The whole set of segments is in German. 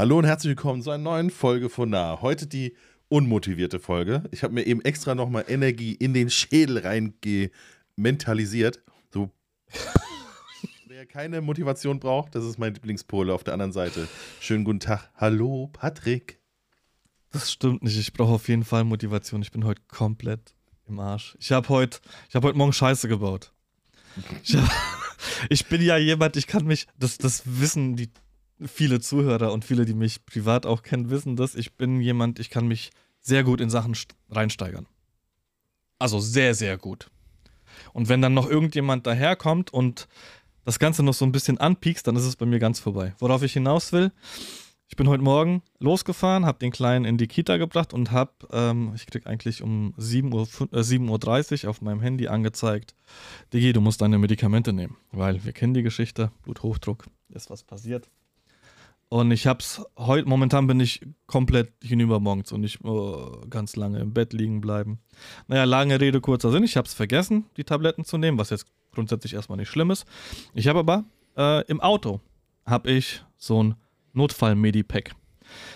Hallo und herzlich willkommen zu einer neuen Folge von Nah. Heute die unmotivierte Folge. Ich habe mir eben extra nochmal Energie in den Schädel reingementalisiert. So. Wer keine Motivation braucht, das ist mein Lieblingspole auf der anderen Seite. Schönen guten Tag. Hallo, Patrick. Das stimmt nicht. Ich brauche auf jeden Fall Motivation. Ich bin heute komplett im Arsch. Ich habe heute, ich habe heute Morgen Scheiße gebaut. Ich, hab, ich bin ja jemand, ich kann mich, das, das wissen die viele Zuhörer und viele, die mich privat auch kennen, wissen das. Ich bin jemand, ich kann mich sehr gut in Sachen reinsteigern. Also sehr, sehr gut. Und wenn dann noch irgendjemand daherkommt und das Ganze noch so ein bisschen anpiekst, dann ist es bei mir ganz vorbei. Worauf ich hinaus will, ich bin heute Morgen losgefahren, habe den Kleinen in die Kita gebracht und habe, ähm, ich krieg eigentlich um 7.30 Uhr, äh, 7 Uhr auf meinem Handy angezeigt, Digi, du musst deine Medikamente nehmen, weil wir kennen die Geschichte, Bluthochdruck, ist was passiert. Und ich hab's heute, momentan bin ich komplett hinüber morgens und nicht oh, ganz lange im Bett liegen bleiben. Naja, lange Rede, kurzer Sinn. Ich hab's vergessen, die Tabletten zu nehmen, was jetzt grundsätzlich erstmal nicht schlimm ist. Ich habe aber äh, im Auto habe ich so ein Notfall-Medipack.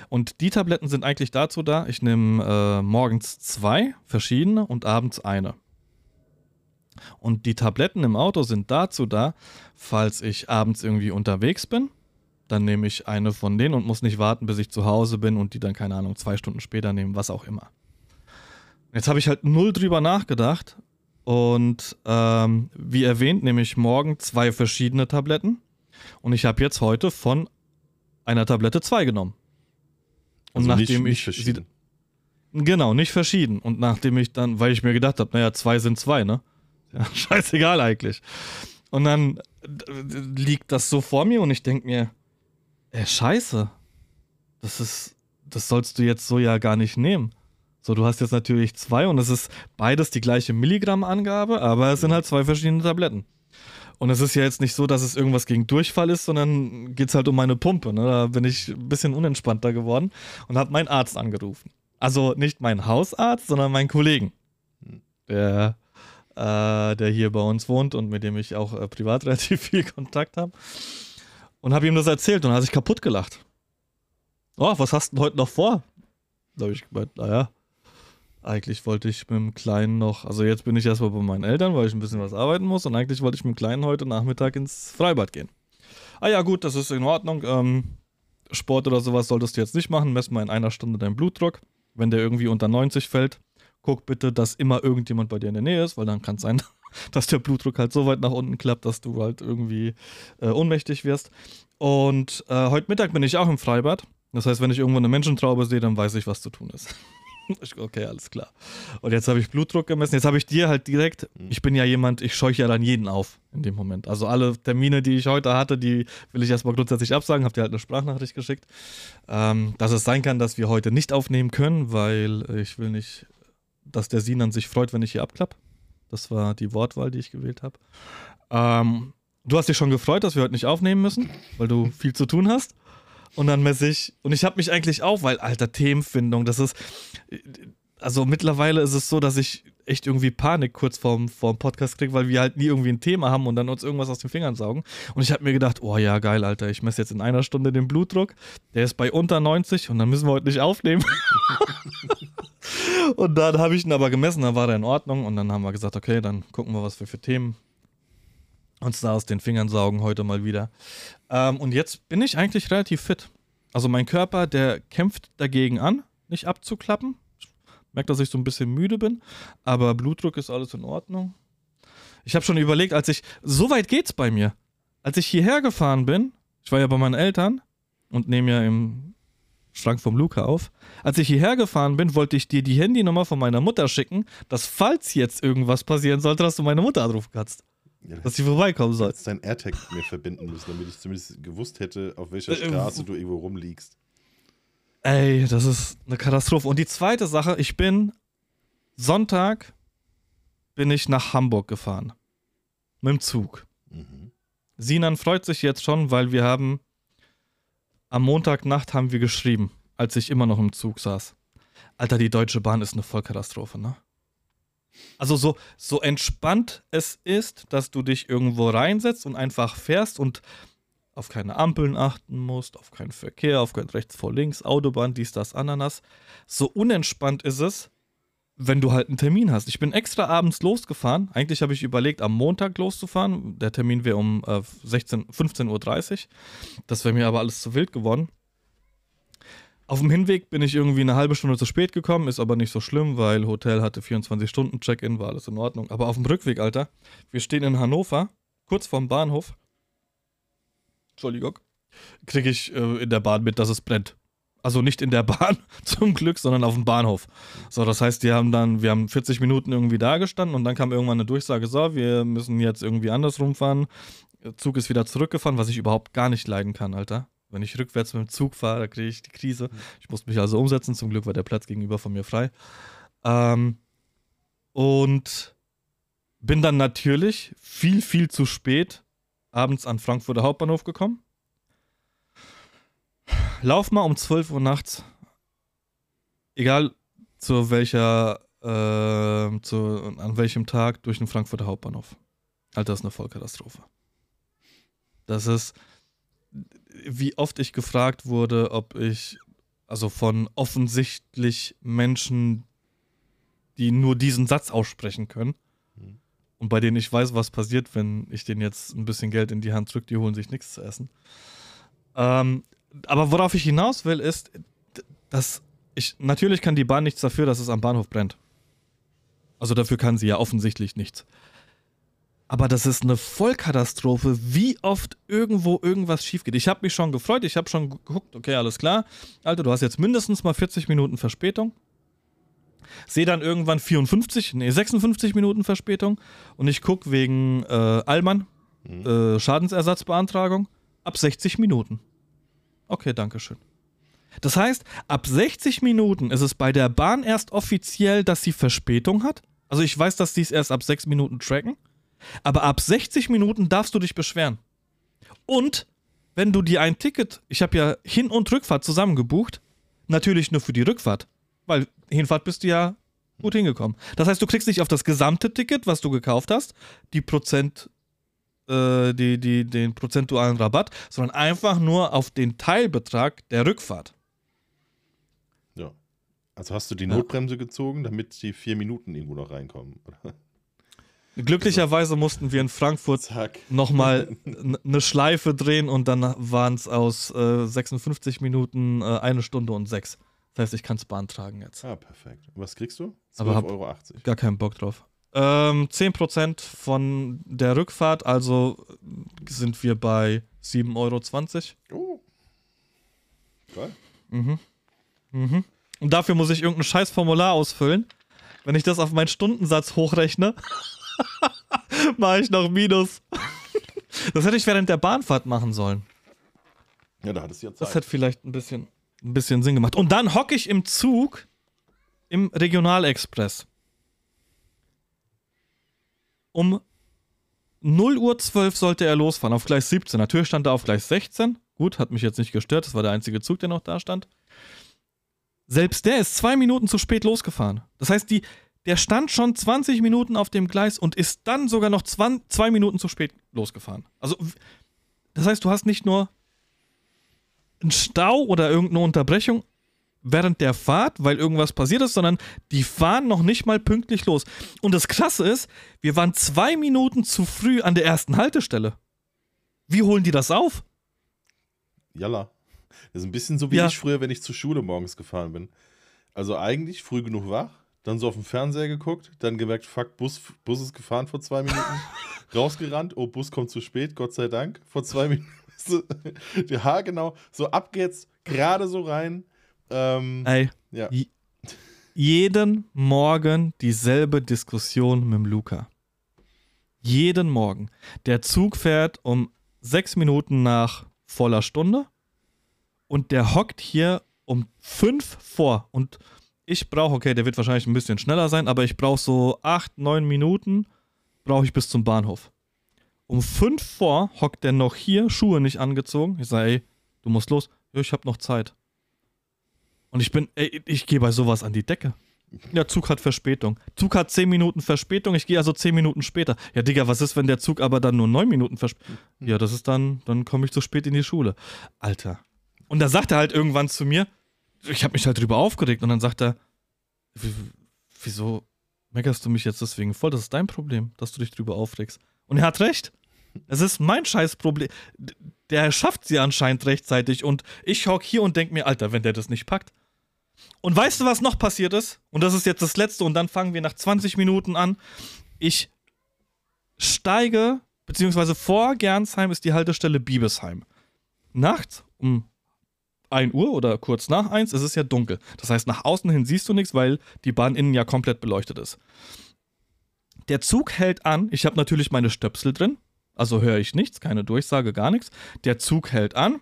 Und die Tabletten sind eigentlich dazu da, ich nehme äh, morgens zwei verschiedene und abends eine. Und die Tabletten im Auto sind dazu da, falls ich abends irgendwie unterwegs bin dann nehme ich eine von denen und muss nicht warten, bis ich zu Hause bin und die dann, keine Ahnung, zwei Stunden später nehmen, was auch immer. Jetzt habe ich halt null drüber nachgedacht und ähm, wie erwähnt, nehme ich morgen zwei verschiedene Tabletten und ich habe jetzt heute von einer Tablette zwei genommen. Und also nachdem nicht, nicht ich verschieden. Genau, nicht verschieden. Und nachdem ich dann, weil ich mir gedacht habe, naja, zwei sind zwei, ne? Ja, scheißegal eigentlich. Und dann liegt das so vor mir und ich denke mir, Ey, scheiße. Das ist, das sollst du jetzt so ja gar nicht nehmen. So, du hast jetzt natürlich zwei und es ist beides die gleiche Milligrammangabe, aber es sind halt zwei verschiedene Tabletten. Und es ist ja jetzt nicht so, dass es irgendwas gegen Durchfall ist, sondern geht es halt um meine Pumpe. Ne? Da bin ich ein bisschen unentspannter geworden und habe meinen Arzt angerufen. Also nicht meinen Hausarzt, sondern meinen Kollegen, der, äh, der hier bei uns wohnt und mit dem ich auch äh, privat relativ viel Kontakt habe und habe ihm das erzählt und hat sich kaputt gelacht. Oh, was hast du denn heute noch vor? Da habe ich gemeint, naja, eigentlich wollte ich mit dem Kleinen noch, also jetzt bin ich erstmal bei meinen Eltern, weil ich ein bisschen was arbeiten muss und eigentlich wollte ich mit dem Kleinen heute Nachmittag ins Freibad gehen. Ah ja, gut, das ist in Ordnung. Ähm, Sport oder sowas solltest du jetzt nicht machen. Mess mal in einer Stunde deinen Blutdruck. Wenn der irgendwie unter 90 fällt, guck bitte, dass immer irgendjemand bei dir in der Nähe ist, weil dann kann es sein, dass der Blutdruck halt so weit nach unten klappt, dass du halt irgendwie äh, ohnmächtig wirst. Und äh, heute Mittag bin ich auch im Freibad. Das heißt, wenn ich irgendwo eine Menschentraube sehe, dann weiß ich, was zu tun ist. okay, alles klar. Und jetzt habe ich Blutdruck gemessen. Jetzt habe ich dir halt direkt, mhm. ich bin ja jemand, ich scheuche ja dann jeden auf in dem Moment. Also alle Termine, die ich heute hatte, die will ich erstmal grundsätzlich absagen. Habt ihr halt eine Sprachnachricht geschickt. Ähm, dass es sein kann, dass wir heute nicht aufnehmen können, weil ich will nicht, dass der Sinan sich freut, wenn ich hier abklappe. Das war die Wortwahl, die ich gewählt habe. Ähm, du hast dich schon gefreut, dass wir heute nicht aufnehmen müssen, weil du viel zu tun hast. Und dann messe ich, und ich habe mich eigentlich auch, weil, alter, Themenfindung, das ist, also mittlerweile ist es so, dass ich echt irgendwie Panik kurz vorm, vorm Podcast kriege, weil wir halt nie irgendwie ein Thema haben und dann uns irgendwas aus den Fingern saugen. Und ich habe mir gedacht, oh ja, geil, Alter, ich messe jetzt in einer Stunde den Blutdruck. Der ist bei unter 90 und dann müssen wir heute nicht aufnehmen. Und dann habe ich ihn aber gemessen, dann war er in Ordnung. Und dann haben wir gesagt, okay, dann gucken wir, was wir für Themen uns da aus den Fingern saugen heute mal wieder. Ähm, und jetzt bin ich eigentlich relativ fit. Also mein Körper, der kämpft dagegen an, nicht abzuklappen. Ich merke, dass ich so ein bisschen müde bin, aber Blutdruck ist alles in Ordnung. Ich habe schon überlegt, als ich, so weit geht's bei mir. Als ich hierher gefahren bin, ich war ja bei meinen Eltern und nehme ja im Schrank vom Luca auf. Als ich hierher gefahren bin, wollte ich dir die Handynummer von meiner Mutter schicken, dass falls jetzt irgendwas passieren sollte, dass du meine Mutter anrufen kannst. Ja, dass sie vorbeikommen soll. Du dein AirTag mir verbinden müssen, damit ich zumindest gewusst hätte, auf welcher äh, Straße äh, du irgendwo rumliegst. Ey, das ist eine Katastrophe. Und die zweite Sache, ich bin Sonntag bin ich nach Hamburg gefahren. Mit dem Zug. Mhm. Sinan freut sich jetzt schon, weil wir haben am Montagnacht haben wir geschrieben, als ich immer noch im Zug saß. Alter, die Deutsche Bahn ist eine Vollkatastrophe, ne? Also so, so entspannt es ist, dass du dich irgendwo reinsetzt und einfach fährst und auf keine Ampeln achten musst, auf keinen Verkehr, auf kein rechts vor links, Autobahn, dies, das, Ananas. So unentspannt ist es, wenn du halt einen Termin hast. Ich bin extra abends losgefahren. Eigentlich habe ich überlegt, am Montag loszufahren. Der Termin wäre um äh, 16, 15.30 Uhr. Das wäre mir aber alles zu wild geworden. Auf dem Hinweg bin ich irgendwie eine halbe Stunde zu spät gekommen, ist aber nicht so schlimm, weil Hotel hatte 24 Stunden Check-in, war alles in Ordnung. Aber auf dem Rückweg, Alter, wir stehen in Hannover, kurz vorm Bahnhof. Entschuldigung. Kriege ich äh, in der Bahn mit, dass es brennt. Also nicht in der Bahn zum Glück, sondern auf dem Bahnhof. So, das heißt, die haben dann, wir haben 40 Minuten irgendwie da gestanden und dann kam irgendwann eine Durchsage, so, wir müssen jetzt irgendwie andersrum fahren. Der Zug ist wieder zurückgefahren, was ich überhaupt gar nicht leiden kann, Alter. Wenn ich rückwärts mit dem Zug fahre, da kriege ich die Krise. Ich musste mich also umsetzen. Zum Glück war der Platz gegenüber von mir frei. Ähm, und bin dann natürlich viel, viel zu spät abends an Frankfurter Hauptbahnhof gekommen. Lauf mal um 12 Uhr nachts, egal zu welcher, äh, zu, an welchem Tag, durch den Frankfurter Hauptbahnhof. Alter, das ist eine Vollkatastrophe. Das ist, wie oft ich gefragt wurde, ob ich, also von offensichtlich Menschen, die nur diesen Satz aussprechen können, Mhm. und bei denen ich weiß, was passiert, wenn ich denen jetzt ein bisschen Geld in die Hand drücke, die holen sich nichts zu essen. Ähm, aber worauf ich hinaus will, ist, dass ich, natürlich kann die Bahn nichts dafür, dass es am Bahnhof brennt. Also dafür kann sie ja offensichtlich nichts. Aber das ist eine Vollkatastrophe, wie oft irgendwo irgendwas schief geht. Ich habe mich schon gefreut, ich habe schon geguckt, okay, alles klar. Alter, du hast jetzt mindestens mal 40 Minuten Verspätung. Sehe dann irgendwann 54, nee, 56 Minuten Verspätung und ich gucke wegen äh, Allmann, Mhm. äh, Schadensersatzbeantragung, ab 60 Minuten. Okay, danke schön. Das heißt, ab 60 Minuten ist es bei der Bahn erst offiziell, dass sie Verspätung hat. Also ich weiß, dass die es erst ab 6 Minuten tracken. Aber ab 60 Minuten darfst du dich beschweren. Und wenn du dir ein Ticket, ich habe ja Hin- und Rückfahrt zusammen gebucht, natürlich nur für die Rückfahrt, weil Hinfahrt bist du ja gut hingekommen. Das heißt, du kriegst nicht auf das gesamte Ticket, was du gekauft hast, die Prozent, äh, die, die, den prozentualen Rabatt, sondern einfach nur auf den Teilbetrag der Rückfahrt. Ja. Also hast du die Ja. Notbremse gezogen, damit die vier Minuten irgendwo noch reinkommen. oder? Glücklicherweise mussten wir in Frankfurt nochmal eine Schleife drehen und dann waren es aus äh, 56 Minuten äh, eine Stunde und sechs. Das heißt, ich kann es beantragen jetzt. Ah, perfekt. Und was kriegst du? Aber hab- 12,80 Euro. Gar keinen Bock drauf. Ähm, 10% von der Rückfahrt, also sind wir bei 7,20 Euro. Oh. Geil. Mhm. Mhm. Und dafür muss ich irgendein scheiß Formular ausfüllen. Wenn ich das auf meinen Stundensatz hochrechne, mache ich noch Minus. Das hätte ich während der Bahnfahrt machen sollen. Ja, da hattest du ja Das Zeit. hätte vielleicht ein bisschen, ein bisschen Sinn gemacht. Und dann hocke ich im Zug im Regionalexpress. Um 0 Uhr 12 sollte er losfahren, auf Gleis 17. Natürlich stand er auf Gleis 16. Gut, hat mich jetzt nicht gestört, das war der einzige Zug, der noch da stand. Selbst der ist zwei Minuten zu spät losgefahren. Das heißt, die, der stand schon 20 Minuten auf dem Gleis und ist dann sogar noch 20, zwei Minuten zu spät losgefahren. Also, das heißt, du hast nicht nur einen Stau oder irgendeine Unterbrechung während der Fahrt, weil irgendwas passiert ist, sondern die fahren noch nicht mal pünktlich los. Und das Krasse ist, wir waren zwei Minuten zu früh an der ersten Haltestelle. Wie holen die das auf? Jalla. Das ist ein bisschen so wie Ja. ich früher, wenn ich zur Schule morgens gefahren bin. Also eigentlich früh genug wach, dann so auf den Fernseher geguckt, dann gemerkt, fuck, Bus, Bus ist gefahren vor zwei Minuten. Rausgerannt, oh, Bus kommt zu spät, Gott sei Dank, vor zwei Minuten. Ja, genau. So ab geht's, gerade so rein. Ähm, Ey, ja. jeden Morgen dieselbe Diskussion mit dem Luca. Jeden Morgen. Der Zug fährt um sechs Minuten nach voller Stunde und der hockt hier um fünf vor. Und ich brauche, okay, der wird wahrscheinlich ein bisschen schneller sein, aber ich brauche so acht, neun Minuten, brauche ich bis zum Bahnhof. Um fünf vor hockt der noch hier, Schuhe nicht angezogen. Ich sage, ey, du musst los. Ich habe noch Zeit. Und ich bin, ey, ich gehe bei sowas an die Decke. Ja, Zug hat Verspätung. Zug hat 10 Minuten Verspätung, ich gehe also 10 Minuten später. Ja, Digga, was ist, wenn der Zug aber dann nur 9 Minuten Verspätung? Ja, das ist dann, dann komme ich zu spät in die Schule. Alter. Und da sagt er halt irgendwann zu mir, ich habe mich halt drüber aufgeregt und dann sagt er, wieso meckerst du mich jetzt deswegen voll? Das ist dein Problem, dass du dich drüber aufregst. Und er hat recht. Es ist mein Scheißproblem. Der schafft sie anscheinend rechtzeitig und ich hock hier und denk mir, Alter, wenn der das nicht packt. Und weißt du, was noch passiert ist? Und das ist jetzt das letzte und dann fangen wir nach 20 Minuten an. Ich steige, beziehungsweise vor Gernsheim ist die Haltestelle Biebesheim. Nachts um 1 Uhr oder kurz nach 1 ist es ja dunkel. Das heißt, nach außen hin siehst du nichts, weil die Bahn innen ja komplett beleuchtet ist. Der Zug hält an. Ich habe natürlich meine Stöpsel drin. Also höre ich nichts, keine Durchsage, gar nichts. Der Zug hält an.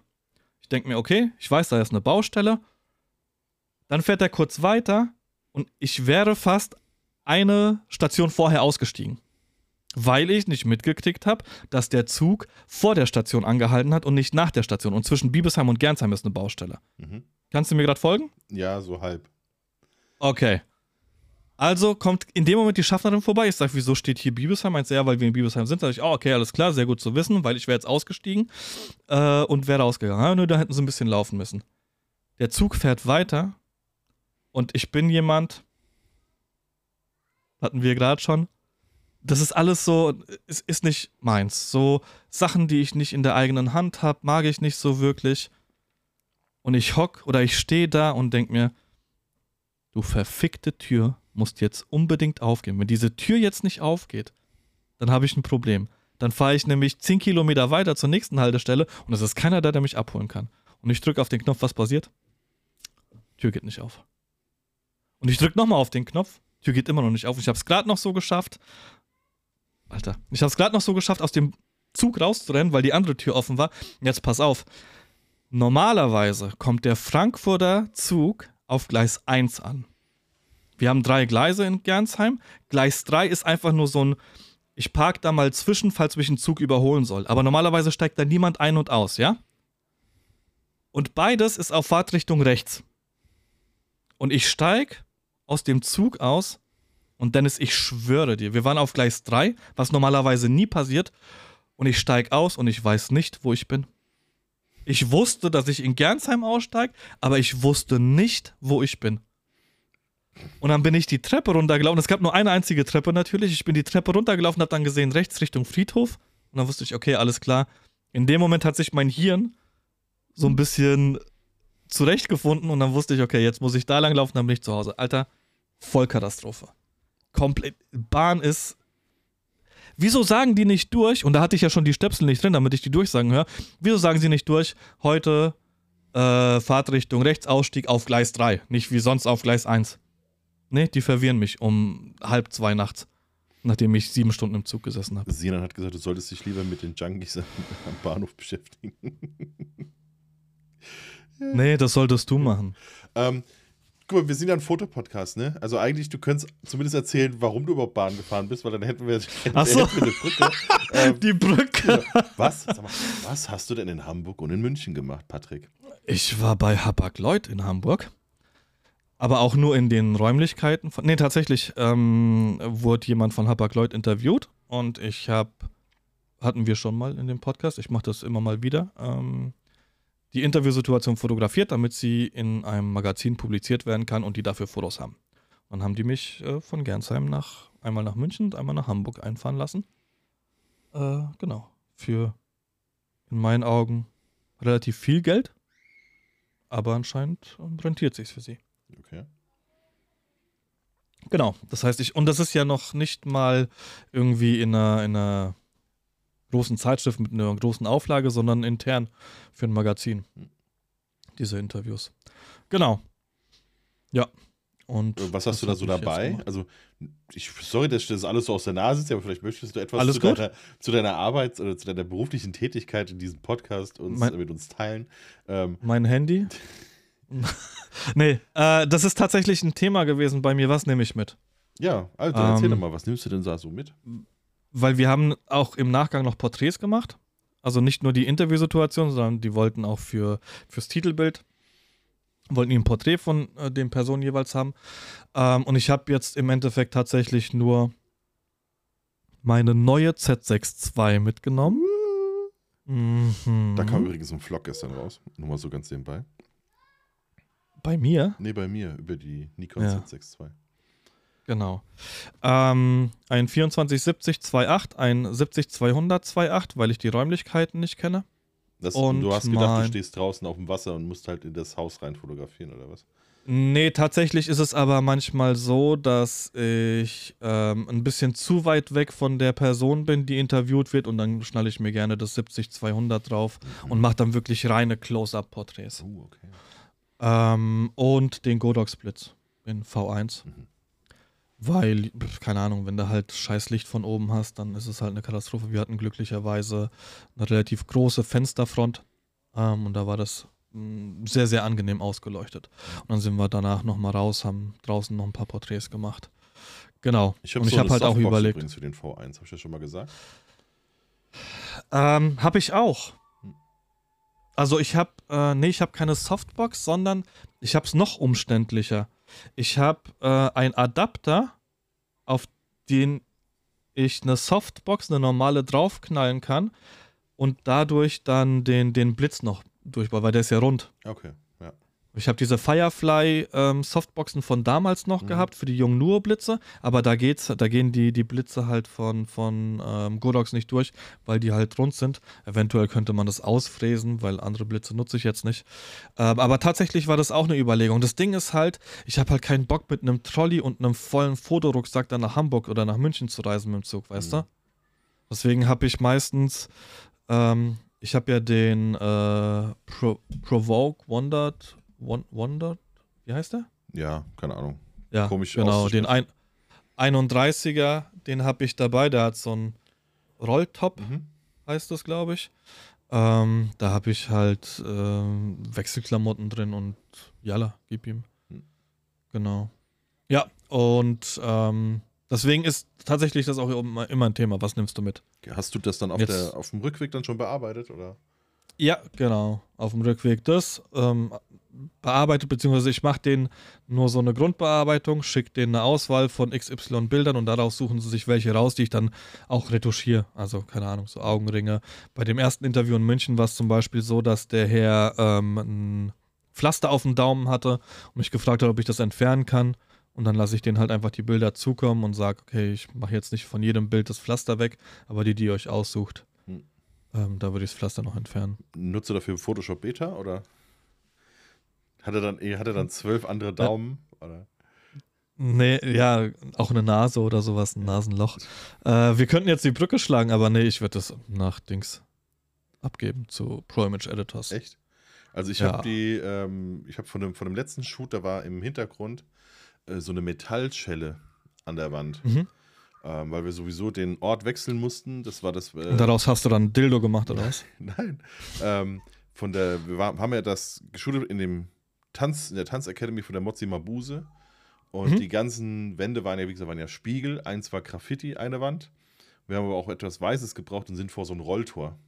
Ich denke mir, okay, ich weiß, da ist eine Baustelle. Dann fährt er kurz weiter und ich wäre fast eine Station vorher ausgestiegen. Weil ich nicht mitgekriegt habe, dass der Zug vor der Station angehalten hat und nicht nach der Station. Und zwischen Biebesheim und Gernsheim ist eine Baustelle. Mhm. Kannst du mir gerade folgen? Ja, so halb. Okay. Also kommt in dem Moment die Schaffnerin vorbei. Ich sage, wieso steht hier Bibelsheim? Meint sie, ja, weil wir in Bibelsheim sind. Da sage ich, oh, okay, alles klar, sehr gut zu wissen, weil ich wäre jetzt ausgestiegen äh, und wäre rausgegangen. Ja, nur da hätten sie ein bisschen laufen müssen. Der Zug fährt weiter und ich bin jemand, hatten wir gerade schon, das ist alles so, es ist nicht meins. So Sachen, die ich nicht in der eigenen Hand habe, mag ich nicht so wirklich. Und ich hock oder ich stehe da und denke mir, du verfickte Tür, musst jetzt unbedingt aufgehen. Wenn diese Tür jetzt nicht aufgeht, dann habe ich ein Problem. Dann fahre ich nämlich 10 Kilometer weiter zur nächsten Haltestelle und es ist keiner da, der mich abholen kann. Und ich drücke auf den Knopf, was passiert? Tür geht nicht auf. Und ich drücke nochmal auf den Knopf, Tür geht immer noch nicht auf. Ich habe es gerade noch so geschafft. Alter, ich habe es gerade noch so geschafft, aus dem Zug rauszurennen, weil die andere Tür offen war. Jetzt pass auf. Normalerweise kommt der Frankfurter Zug auf Gleis 1 an. Wir haben drei Gleise in Gernsheim. Gleis 3 ist einfach nur so ein, ich parke da mal zwischen, falls mich ein Zug überholen soll. Aber normalerweise steigt da niemand ein und aus, ja? Und beides ist auf Fahrtrichtung rechts. Und ich steige aus dem Zug aus und Dennis, ich schwöre dir, wir waren auf Gleis 3, was normalerweise nie passiert. Und ich steige aus und ich weiß nicht, wo ich bin. Ich wusste, dass ich in Gernsheim aussteige, aber ich wusste nicht, wo ich bin. Und dann bin ich die Treppe runtergelaufen. Es gab nur eine einzige Treppe natürlich. Ich bin die Treppe runtergelaufen, habe dann gesehen, rechts Richtung Friedhof. Und dann wusste ich, okay, alles klar. In dem Moment hat sich mein Hirn so ein bisschen zurechtgefunden und dann wusste ich, okay, jetzt muss ich da lang laufen, dann bin ich zu Hause. Alter, Vollkatastrophe. Komplett. Bahn ist. Wieso sagen die nicht durch? Und da hatte ich ja schon die Stöpsel nicht drin, damit ich die durchsagen höre. Wieso sagen sie nicht durch? Heute äh, Fahrtrichtung rechts, Ausstieg auf Gleis 3. Nicht wie sonst auf Gleis 1. Nee, die verwirren mich um halb zwei nachts, nachdem ich sieben Stunden im Zug gesessen habe. Sinan hat gesagt, du solltest dich lieber mit den Junkies am Bahnhof beschäftigen. Nee, das solltest du machen. Ähm, guck mal, wir sind ja ein Fotopodcast, ne? Also eigentlich, du könntest zumindest erzählen, warum du überhaupt Bahn gefahren bist, weil dann hätten wir, hätten, Ach so. hätten wir eine Brücke. Ähm, Die Brücke. was? Mal, was hast du denn in Hamburg und in München gemacht, Patrick? Ich war bei Hapag-Lloyd in Hamburg. Aber auch nur in den Räumlichkeiten. Von, nee, tatsächlich ähm, wurde jemand von Hapag-Lloyd interviewt und ich habe, hatten wir schon mal in dem Podcast, ich mache das immer mal wieder, ähm, die Interviewsituation fotografiert, damit sie in einem Magazin publiziert werden kann und die dafür Fotos haben. Dann haben die mich äh, von Gernsheim nach einmal nach München und einmal nach Hamburg einfahren lassen. Äh, genau. Für in meinen Augen relativ viel Geld, aber anscheinend rentiert sich für sie. Okay. Genau, das heißt, ich, und das ist ja noch nicht mal irgendwie in einer, in einer großen Zeitschrift mit einer großen Auflage, sondern intern für ein Magazin. Diese Interviews. Genau. Ja. Und äh, was hast du da so dabei? Also, ich, sorry, dass ich das alles so aus der Nase ziehe, aber vielleicht möchtest du etwas zu, deiner, zu deiner Arbeit oder zu deiner beruflichen Tätigkeit in diesem Podcast uns, Mein- mit uns teilen. Ähm, Mein Handy? nee, äh, das ist tatsächlich ein Thema gewesen bei mir. Was nehme ich mit? ja, also erzähl Ähm, doch mal, was nimmst du denn da so mit? Weil wir haben auch im Nachgang noch Porträts gemacht. Also nicht nur die Interviewsituation, sondern die wollten auch für, fürs Titelbild wollten ein Porträt von äh, den Personen jeweils haben. Ähm, und ich habe jetzt im Endeffekt tatsächlich nur meine neue Z6 II mitgenommen. Mhm. Da kam übrigens ein Vlog gestern raus. Nur mal so ganz nebenbei. Bei mir? Nee, bei mir über die Nikon Ja. Z6 II. Genau. Ähm, ein 2470 2.8, ein 70 200 2.8, weil ich die Räumlichkeiten nicht kenne. Das, Und du hast gedacht, du stehst draußen auf dem Wasser und musst halt in das Haus rein fotografieren, oder was? Nee, tatsächlich ist es aber manchmal so, dass ich ähm, ein bisschen zu weit weg von der Person bin, die interviewt wird und dann schnalle ich mir gerne das 70-200 drauf und mache dann wirklich reine Close-Up-Porträts. Uh, okay. Ähm, und den Godox Blitz in V1. Mhm. Weil, keine Ahnung, wenn du halt scheiß Licht von oben hast, dann ist es halt eine Katastrophe. Wir hatten glücklicherweise eine relativ große Fensterfront ähm, und da war das mh, sehr, sehr angenehm ausgeleuchtet. Und dann sind wir danach nochmal raus, haben draußen noch ein paar Porträts gemacht. Genau. Ich habe und ich so habe eine halt auch Softbox überlegt. übrigens für den V1, habe ich das schon mal gesagt? Ähm, habe ich auch. Also ich habe, äh, nee, ich habe keine Softbox, sondern ich habe es noch umständlicher. Ich habe äh, einen Adapter, auf den ich eine Softbox, eine normale draufknallen kann und dadurch dann den, den Blitz noch durchbaue, weil der ist ja rund. Okay. Ich habe diese Firefly ähm, Softboxen von damals noch Mhm. gehabt für die Yongnuo Blitze, aber da geht's, da gehen die, die Blitze halt von, von ähm, Godox nicht durch, weil die halt rund sind. Eventuell könnte man das ausfräsen, weil andere Blitze nutze ich jetzt nicht. Ähm, aber tatsächlich war das auch eine Überlegung. Das Ding ist halt, ich habe halt keinen Bock mit einem Trolley und einem vollen Fotorucksack dann nach Hamburg oder nach München zu reisen mit dem Zug, weißt Mhm. du? Deswegen habe ich meistens, ähm, ich habe ja den äh, Pro Provoke Wondered, Won Wondered, wie heißt der? Ja, keine Ahnung. Ja, Komisch genau, den ein 31er, den habe ich dabei, der hat so einen Rolltop, Mhm. heißt das, glaube ich. Ähm, da habe ich halt ähm, Wechselklamotten drin und jalla, gib ihm. Hm. Genau. Ja, und ähm, deswegen ist tatsächlich das auch immer immer ein Thema. Was nimmst du mit? Hast du das dann auf, Jetzt- der, auf dem Rückweg dann schon bearbeitet, oder? Ja, genau. Auf dem Rückweg das ähm, bearbeitet, beziehungsweise ich mache den nur so eine Grundbearbeitung, schicke denen eine Auswahl von XY Bildern und daraus suchen sie sich welche raus, die ich dann auch retuschiere. Also, keine Ahnung, so Augenringe. Bei dem ersten Interview in München war es zum Beispiel so, dass der Herr ähm, ein Pflaster auf dem Daumen hatte und mich gefragt hat, ob ich das entfernen kann. Und dann lasse ich denen halt einfach die Bilder zukommen und sage, okay, ich mache jetzt nicht von jedem Bild das Pflaster weg, aber die, die ihr euch aussucht. Ähm, da würde ich das Pflaster noch entfernen. Nutzt du dafür Photoshop Beta, oder? Hat er dann, eh, hat er dann zwölf andere Daumen? Oder? Nee, ja, auch eine Nase oder sowas, ein Nasenloch. Äh, wir könnten jetzt die Brücke schlagen, aber nee, ich würde das nach Dings abgeben zu Pro Image Editors. Echt? Also ich Ja. habe die, ähm, ich habe von dem, von dem letzten Shoot, da war im Hintergrund äh, so eine Metallschelle an der Wand, Mhm. Ähm, weil wir sowieso den Ort wechseln mussten. Das war das. Äh, Und daraus hast du dann Dildo gemacht, oder was? Nein. Ähm, von der, wir war, haben ja das geschult in dem Tanz, in der Tanzacademy von der Mozzi Mabuse. Und Mhm. die ganzen Wände waren ja, wie gesagt, waren ja Spiegel. Eins war Graffiti, eine Wand. Wir haben aber auch etwas Weißes gebraucht und sind vor so ein Rolltor.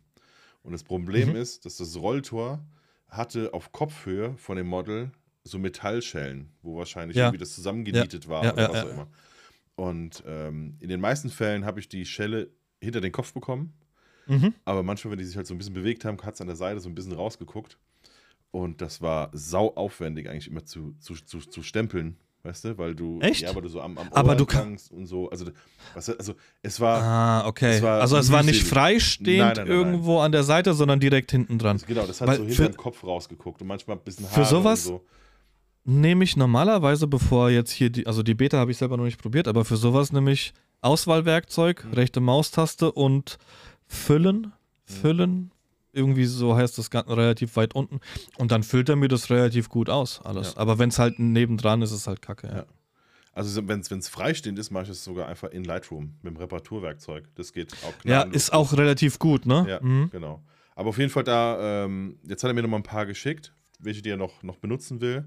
Und das Problem Mhm. ist, dass das Rolltor hatte auf Kopfhöhe von dem Model so Metallschellen, wo wahrscheinlich Ja. irgendwie das zusammengenietet war Ja, oder ja, was ja, auch ja. immer. Und ähm, in den meisten Fällen habe ich die Schelle hinter den Kopf bekommen. Mhm. Aber manchmal, wenn die sich halt so ein bisschen bewegt haben, hat es an der Seite so ein bisschen rausgeguckt. Und das war sau aufwendig, eigentlich immer zu, zu, zu, zu stempeln, weißt du? Weil du, Echt? ja, weil du so am, am Aber Ohr du kann- entlangst und so. Also, was, also es war, Ah, okay. Es war also es war nicht freistehend Nein, nein, nein, irgendwo an der Seite, sondern direkt hinten dran. also genau, das hat weil so hinter für- dem Kopf rausgeguckt und manchmal ein bisschen Für Haare sowas- und so. Nehme ich normalerweise, bevor jetzt hier die, also die Beta habe ich selber noch nicht probiert, aber für sowas nehme ich Auswahlwerkzeug, Mhm. rechte Maustaste und Füllen, Füllen, irgendwie so heißt das Ganze relativ weit unten und dann füllt er mir das relativ gut aus, alles. Ja. Aber wenn es halt nebendran ist, ist es halt kacke, ja. Ja. Also wenn es freistehend ist, mache ich es sogar einfach in Lightroom mit dem Reparaturwerkzeug. Das geht auch Ja, ist auch relativ gut, ne? Ja, Mhm. genau. Aber auf jeden Fall da, ähm, jetzt hat er mir noch mal ein paar geschickt, welche die er noch, noch benutzen will.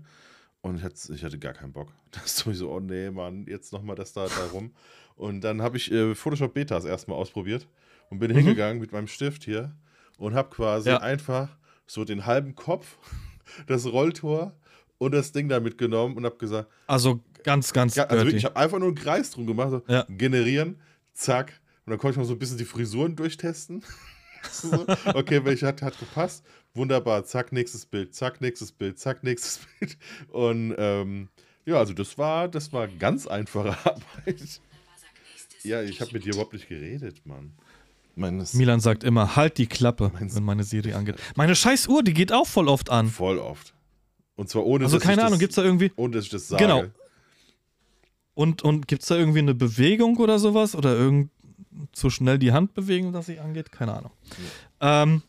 Und ich hatte, ich hatte gar keinen Bock. Das ist so, oh nee, Mann, jetzt nochmal das da, da rum. Und dann habe ich äh, Photoshop Betas erstmal ausprobiert und bin Mhm. hingegangen mit meinem Stift hier und habe quasi Ja. einfach so den halben Kopf, das Rolltor und das Ding da mitgenommen und habe gesagt, Also ganz, ganz also wirklich, ich habe einfach nur einen Kreis drum gemacht, so, Ja. generieren, zack. Und dann konnte ich mal so ein bisschen die Frisuren durchtesten. so, okay, welche hat, hat gepasst? Wunderbar, zack, nächstes Bild, zack, nächstes Bild, zack, nächstes Bild. Und ähm, ja, also das war, das war ganz einfache Arbeit. Ja, ich habe mit dir überhaupt nicht geredet, Mann. Meines Milan sagt immer, halt die Klappe, wenn meine Serie angeht. Meine scheiß Uhr, die geht auch voll oft an. voll oft. Und zwar ohne, Also dass keine ich Ahnung, das, gibt's da irgendwie ohne dass ich das sage. Genau. und und gibt's da irgendwie eine Bewegung oder sowas oder irgend zu schnell die Hand bewegen, dass sie angeht? Keine Ahnung. Ähm,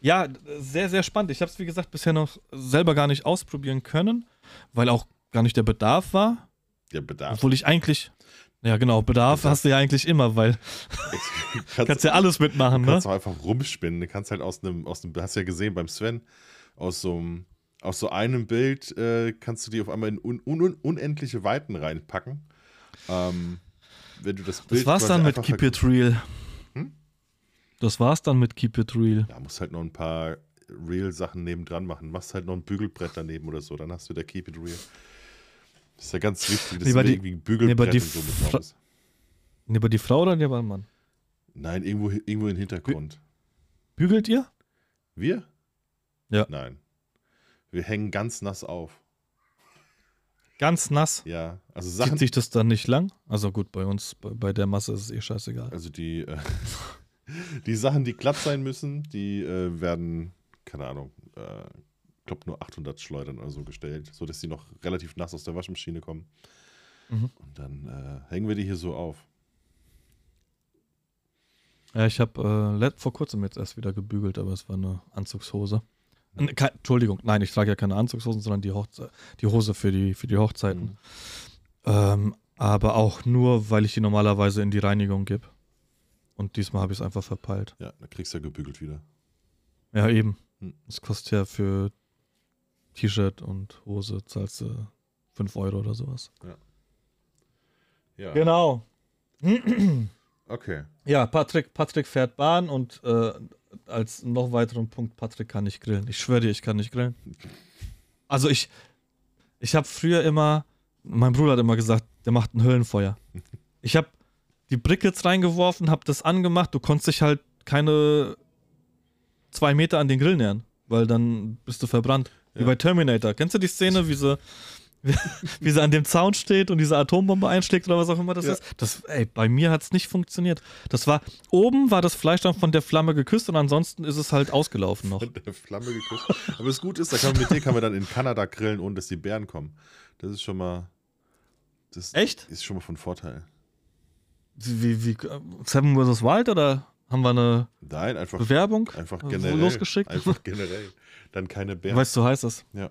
ja, sehr sehr spannend. Ich habe es wie gesagt bisher noch selber gar nicht ausprobieren können, weil auch gar nicht der Bedarf war, Der Bedarf. obwohl ich eigentlich ja genau Bedarf hast du ja eigentlich immer, weil kannst, kannst ja alles mitmachen, kannst ne? auch einfach rumspinnen. Du kannst halt aus einem, aus einem, hast du ja gesehen beim Sven, aus so einem, aus so einem Bild äh, kannst du die auf einmal in un, un, unendliche Weiten reinpacken. Ähm, wenn du das Bild Das war's dann mit Keep It Real. Das war's dann mit Keep It Real. Ja, musst halt noch ein paar Real-Sachen nebendran machen. Machst halt noch ein Bügelbrett daneben oder so, dann hast du da Keep It Real. Das ist ja ganz wichtig, dass Lieber du die- irgendwie ein Bügelbrett und so mit drauf ist. Lieber die Frau oder der Mann? Nein, irgendwo, irgendwo im Hintergrund. Bügelt ihr? Wir? Ja. Nein. Wir hängen ganz nass auf. Ganz nass. Ja, also Zieht Sachen, sich das dann nicht lang? Also gut, bei uns, bei, bei der Masse ist es eh scheißegal. also die, äh, die Sachen, die glatt sein müssen, die äh, werden, keine Ahnung, äh, ich glaube nur 800 Schleudern oder so gestellt, sodass die noch relativ nass aus der Waschmaschine kommen. Mhm. Und dann äh, hängen wir die hier so auf. Ja, ich habe äh, vor kurzem jetzt erst wieder gebügelt, aber es war eine Anzugshose. Äh, kei- Entschuldigung, nein, ich trage ja keine Anzugshosen, sondern die, Hochze die Hose für die, für die Hochzeiten. Mhm. Ähm, aber auch nur, weil ich die normalerweise in die Reinigung gebe. Und diesmal habe ich es einfach verpeilt. Ja, da kriegst du ja gebügelt wieder. Ja, eben. Hm. Das kostet ja für T-Shirt und Hose zahlst du 5 Euro oder sowas. Ja. Genau. Okay. Ja, Patrick, Patrick fährt Bahn und äh, als noch weiteren Punkt, Patrick kann nicht grillen. Ich schwöre dir, ich kann nicht grillen. Also ich, ich habe früher immer, mein Bruder hat immer gesagt, der macht ein Höhlenfeuer. Ich habe die Brickets reingeworfen, habe das angemacht, du konntest dich halt keine zwei Meter an den Grill nähern, weil dann bist du verbrannt. Wie Ja. bei Terminator. Kennst du die Szene, wie sie, wie, wie sie an dem Zaun steht und diese Atombombe einschlägt oder was auch immer das Ja. ist? Das, ey, bei mir hat es nicht funktioniert. Das war, oben war das Fleisch dann von der Flamme geküsst und ansonsten ist es halt ausgelaufen noch. Mit der Flamme geküsst. Aber das Gute ist, da kann man, mit dir kann man dann in Kanada grillen, ohne dass die Bären kommen. Das ist schon mal. Das Echt? ist schon mal von Vorteil. Wie, wie, Seven vs. Wild oder haben wir eine Nein, einfach, Bewerbung einfach wo generell. losgeschickt? Einfach generell. Dann keine Bären. Weißt du, heißt es? Ja.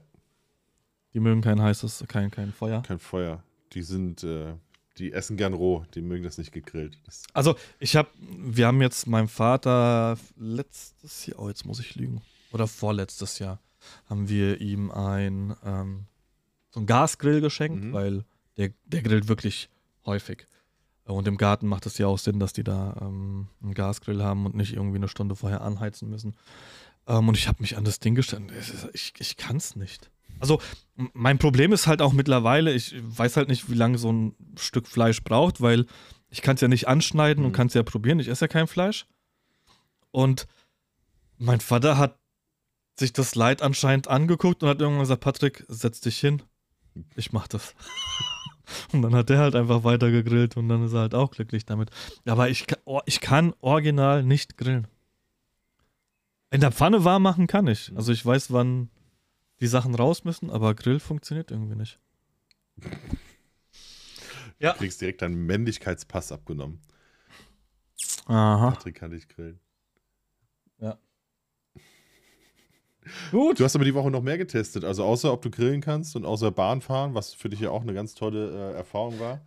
Die mögen kein heißes, kein, kein Feuer. Kein Feuer. Die sind, äh, die essen gern roh. Die mögen das nicht gegrillt. Das, Also, ich habe, wir haben jetzt meinem Vater letztes Jahr, oh, jetzt muss ich lügen, oder vorletztes Jahr, haben wir ihm ein, ähm, so ein Gasgrill geschenkt, Mhm. weil der, der grillt wirklich häufig. Und im Garten macht es ja auch Sinn, dass die da ähm, einen Gasgrill haben und nicht irgendwie eine Stunde vorher anheizen müssen. Ähm, und ich habe mich an das Ding ist- Ich, ich kann es nicht. Also, mein Problem ist halt auch mittlerweile, ich weiß halt nicht, wie lange so ein Stück Fleisch braucht, weil ich kann es ja nicht anschneiden und Mhm. kann es ja probieren. Ich esse ja kein Fleisch. Und mein Vater hat sich das Leid anscheinend angeguckt und hat irgendwann gesagt: Patrick, setz dich hin. Ich mach das. Und dann hat der halt einfach weiter gegrillt und dann ist er halt auch glücklich damit. Aber ich, oh, ich kann original nicht grillen. In der Pfanne warm machen kann ich. Also ich weiß, wann die Sachen raus müssen, aber Grill funktioniert irgendwie nicht. Ja. Du kriegst direkt deinen Männlichkeitspass abgenommen. Aha. Patrick kann nicht grillen. Gut. Du hast aber die Woche noch mehr getestet. Also außer ob du grillen kannst und außer Bahn fahren, was für dich ja auch eine ganz tolle äh, Erfahrung war.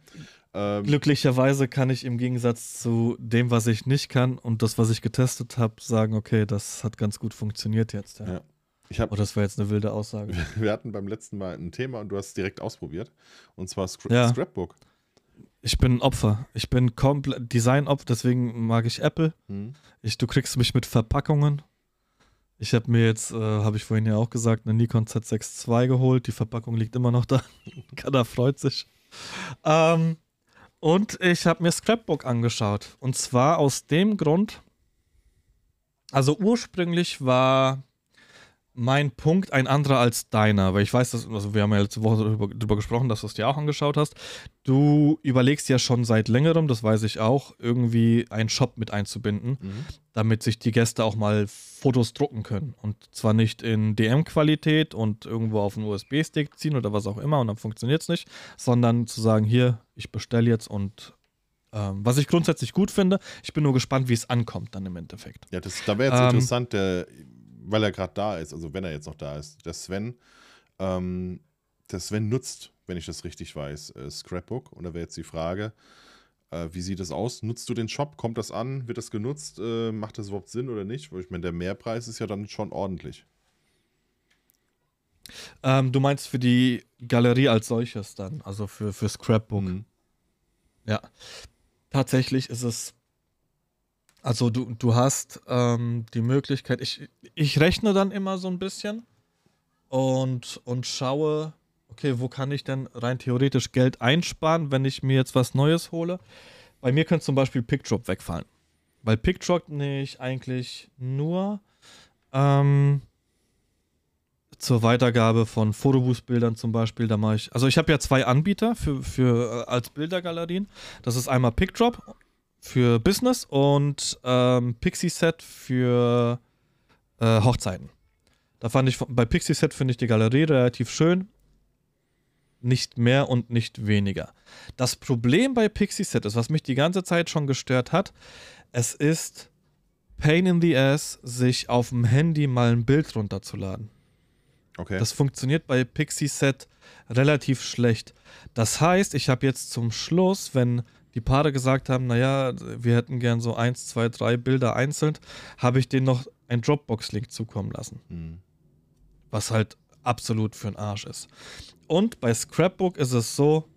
Ähm, Glücklicherweise kann ich im Gegensatz zu dem, was ich nicht kann und das, was ich getestet habe, sagen, okay, das hat ganz gut funktioniert jetzt. Ja. Ja. ich hab, Oh, das war jetzt eine wilde Aussage. wir hatten beim letzten Mal ein Thema und du hast es direkt ausprobiert. Und zwar Scra Ja. Scrapbook. Ich bin ein Opfer. Ich bin komplett Design-Opfer, deswegen mag ich Apple. Hm. Ich, du kriegst mich mit Verpackungen. Ich habe mir jetzt, äh, habe ich vorhin ja auch gesagt, eine Nikon Z6 II geholt. Die Verpackung liegt immer noch da. Kada freut sich. Ähm, und ich habe mir Scrapbook angeschaut. Und zwar aus dem Grund, also ursprünglich war mein Punkt ein anderer als deiner, weil ich weiß, dass, also wir haben ja letzte Woche darüber, darüber gesprochen, dass du es dir auch angeschaut hast. Du überlegst ja schon seit längerem, das weiß ich auch, irgendwie einen Shop mit einzubinden, mhm. damit sich die Gäste auch mal Fotos drucken können. Und zwar nicht in DM-Qualität und irgendwo auf einen USB-Stick ziehen oder was auch immer und dann funktioniert es nicht, sondern zu sagen, hier, ich bestelle jetzt und ähm, was ich grundsätzlich gut finde. Ich bin nur gespannt, wie es ankommt dann im Endeffekt. Ja, das, da wäre jetzt ähm, interessant, der weil er gerade da ist, also wenn er jetzt noch da ist, der Sven, ähm, der Sven nutzt, wenn ich das richtig weiß, äh, Scrapbook. Und da wäre jetzt die Frage, äh, wie sieht das aus? Nutzt du den Shop? Kommt das an? Wird das genutzt? Äh, macht das überhaupt Sinn oder nicht? Weil ich meine, der Mehrpreis ist ja dann schon ordentlich. Ähm, du meinst für die Galerie als solches dann, also für, für Scrapbook. Mhm. Ja. Tatsächlich ist es also du, du hast ähm, die Möglichkeit, ich, ich rechne dann immer so ein bisschen und, und schaue, okay, wo kann ich denn rein theoretisch Geld einsparen, wenn ich mir jetzt was Neues hole. Bei mir könnte zum Beispiel PickDrop wegfallen. Weil PickDrop nehme ich eigentlich nur ähm, zur Weitergabe von Fotoboost-Bildern zum Beispiel. Da mache ich, also ich habe ja zwei Anbieter für, für äh, als Bildergalerien. Das ist einmal PickDrop für Business und ähm, Pixie Set für äh, Hochzeiten. Da fand ich, bei Pixie Set finde ich die Galerie relativ schön. Nicht mehr und nicht weniger. Das Problem bei Pixie Set ist, was mich die ganze Zeit schon gestört hat, es ist Pain in the Ass, sich auf dem Handy mal ein Bild runterzuladen. Okay. Das funktioniert bei Pixie Set relativ schlecht. Das heißt, ich habe jetzt zum Schluss, wenn die Paare gesagt haben, naja, wir hätten gern so eins, zwei, drei Bilder einzeln, habe ich denen noch einen Dropbox-Link zukommen lassen. Mhm. Was halt absolut für den Arsch ist. Und bei Scrapbook ist es so,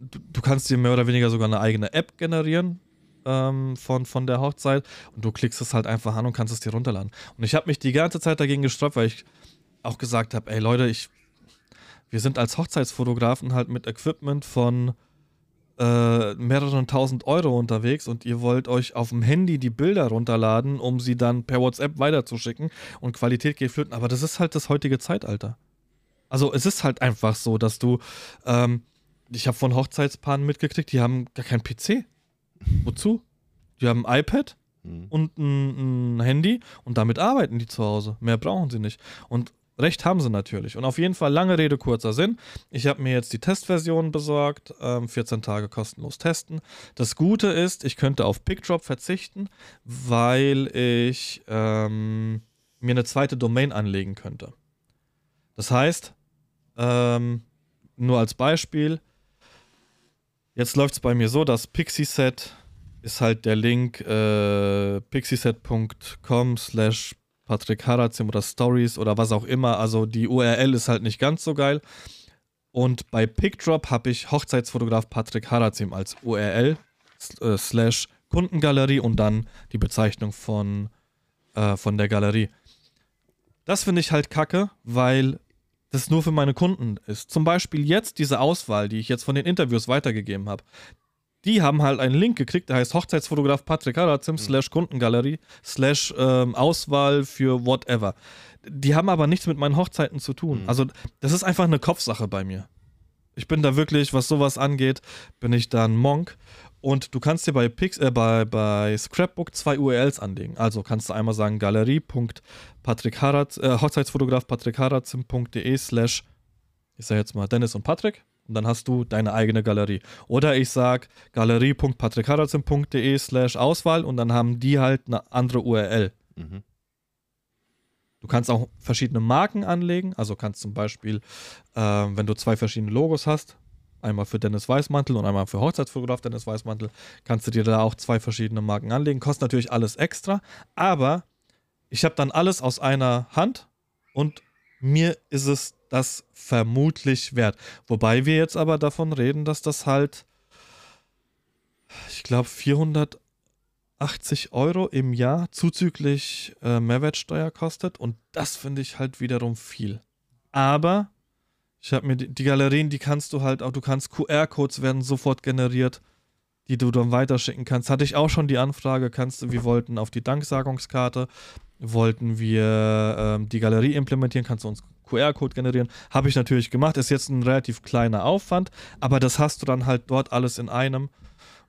du, du kannst dir mehr oder weniger sogar eine eigene App generieren ähm, von, von der Hochzeit und du klickst es halt einfach an und kannst es dir runterladen. Und ich habe mich die ganze Zeit dagegen gesträubt, weil ich auch gesagt habe, ey Leute, ich, wir sind als Hochzeitsfotografen halt mit Equipment von äh, mehreren tausend Euro unterwegs und ihr wollt euch auf dem Handy die Bilder runterladen, um sie dann per WhatsApp weiterzuschicken und Qualität geht flöten. Aber das ist halt das heutige Zeitalter. Also es ist halt einfach so, dass du, ähm, ich habe von Hochzeitspaaren mitgekriegt, die haben gar kein PC. Wozu? Die haben ein iPad mhm. und ein, ein Handy und damit arbeiten die zu Hause. Mehr brauchen sie nicht. Und Recht haben sie natürlich. Und auf jeden Fall, lange Rede, kurzer Sinn. Ich habe mir jetzt die Testversion besorgt, ähm, 14 Tage kostenlos testen. Das Gute ist, ich könnte auf PickDrop verzichten, weil ich ähm, mir eine zweite Domain anlegen könnte. Das heißt, ähm, nur als Beispiel, jetzt läuft es bei mir so, dass PixieSet ist halt der Link äh, pixieset.com slash Patrick Harazim oder Stories oder was auch immer. Also die URL ist halt nicht ganz so geil. Und bei PickDrop habe ich Hochzeitsfotograf Patrick Harazim als URL äh, slash Kundengalerie und dann die Bezeichnung von, äh, von der Galerie. Das finde ich halt kacke, weil das nur für meine Kunden ist. Zum Beispiel jetzt diese Auswahl, die ich jetzt von den Interviews weitergegeben habe die haben halt einen Link gekriegt, der heißt Hochzeitsfotograf Patrick Harazim mhm. slash Kundengalerie slash ähm, Auswahl für whatever. Die haben aber nichts mit meinen Hochzeiten zu tun. Mhm. Also das ist einfach eine Kopfsache bei mir. Ich bin da wirklich, was sowas angeht, bin ich da ein Monk. Und du kannst dir bei, Pix, äh, bei, bei Scrapbook zwei URLs anlegen. Also kannst du einmal sagen galerie.patrickharaz, äh, Hochzeitsfotograf patrickharazim.de slash, ich sag jetzt mal Dennis und Patrick und dann hast du deine eigene Galerie. Oder ich sage galerie.patrickharaldsen.de slash Auswahl und dann haben die halt eine andere URL. Mhm. Du kannst auch verschiedene Marken anlegen. Also kannst zum Beispiel, äh, wenn du zwei verschiedene Logos hast, einmal für Dennis Weißmantel und einmal für Hochzeitsfotograf Dennis Weißmantel, kannst du dir da auch zwei verschiedene Marken anlegen. Kostet natürlich alles extra, aber ich habe dann alles aus einer Hand und mir ist es das vermutlich wert. Wobei wir jetzt aber davon reden, dass das halt, ich glaube, 400 80 Euro im Jahr zuzüglich äh, Mehrwertsteuer kostet und das finde ich halt wiederum viel. Aber ich habe mir die, die, Galerien, die kannst du halt auch, du kannst QR-Codes werden sofort generiert, die du dann weiterschicken kannst. Hatte ich auch schon die Anfrage, kannst du, wir wollten auf die Danksagungskarte, wollten wir ähm, die Galerie implementieren, kannst du uns QR-Code generieren. Habe ich natürlich gemacht, ist jetzt ein relativ kleiner Aufwand, aber das hast du dann halt dort alles in einem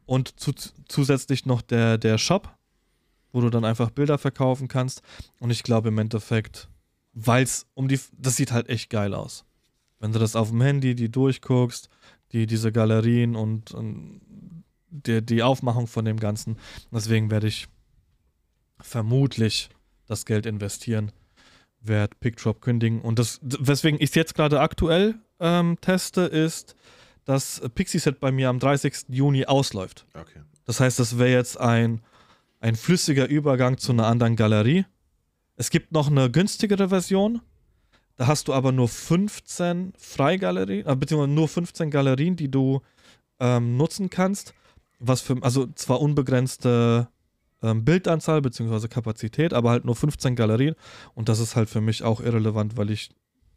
und zu, zusätzlich noch der, der Shop, wo du dann einfach Bilder verkaufen kannst. Und ich glaube im Endeffekt, weil es um die, das sieht halt echt geil aus. Wenn du das auf dem Handy, die durchguckst, die, diese Galerien und, und die, die Aufmachung von dem Ganzen. Deswegen werde ich vermutlich das Geld investieren, werde PickDrop kündigen. Und das, weswegen ich es jetzt gerade aktuell ähm, teste, ist, dass Pixie-Set bei mir am 30. Juni ausläuft. Okay. Das heißt, das wäre jetzt ein, ein flüssiger Übergang zu einer anderen Galerie. Es gibt noch eine günstigere Version. Da hast du aber nur 15 Freigalerien, äh, beziehungsweise nur 15 Galerien, die du ähm, nutzen kannst. Was für, also zwar unbegrenzte ähm, Bildanzahl beziehungsweise Kapazität, aber halt nur 15 Galerien. Und das ist halt für mich auch irrelevant, weil ich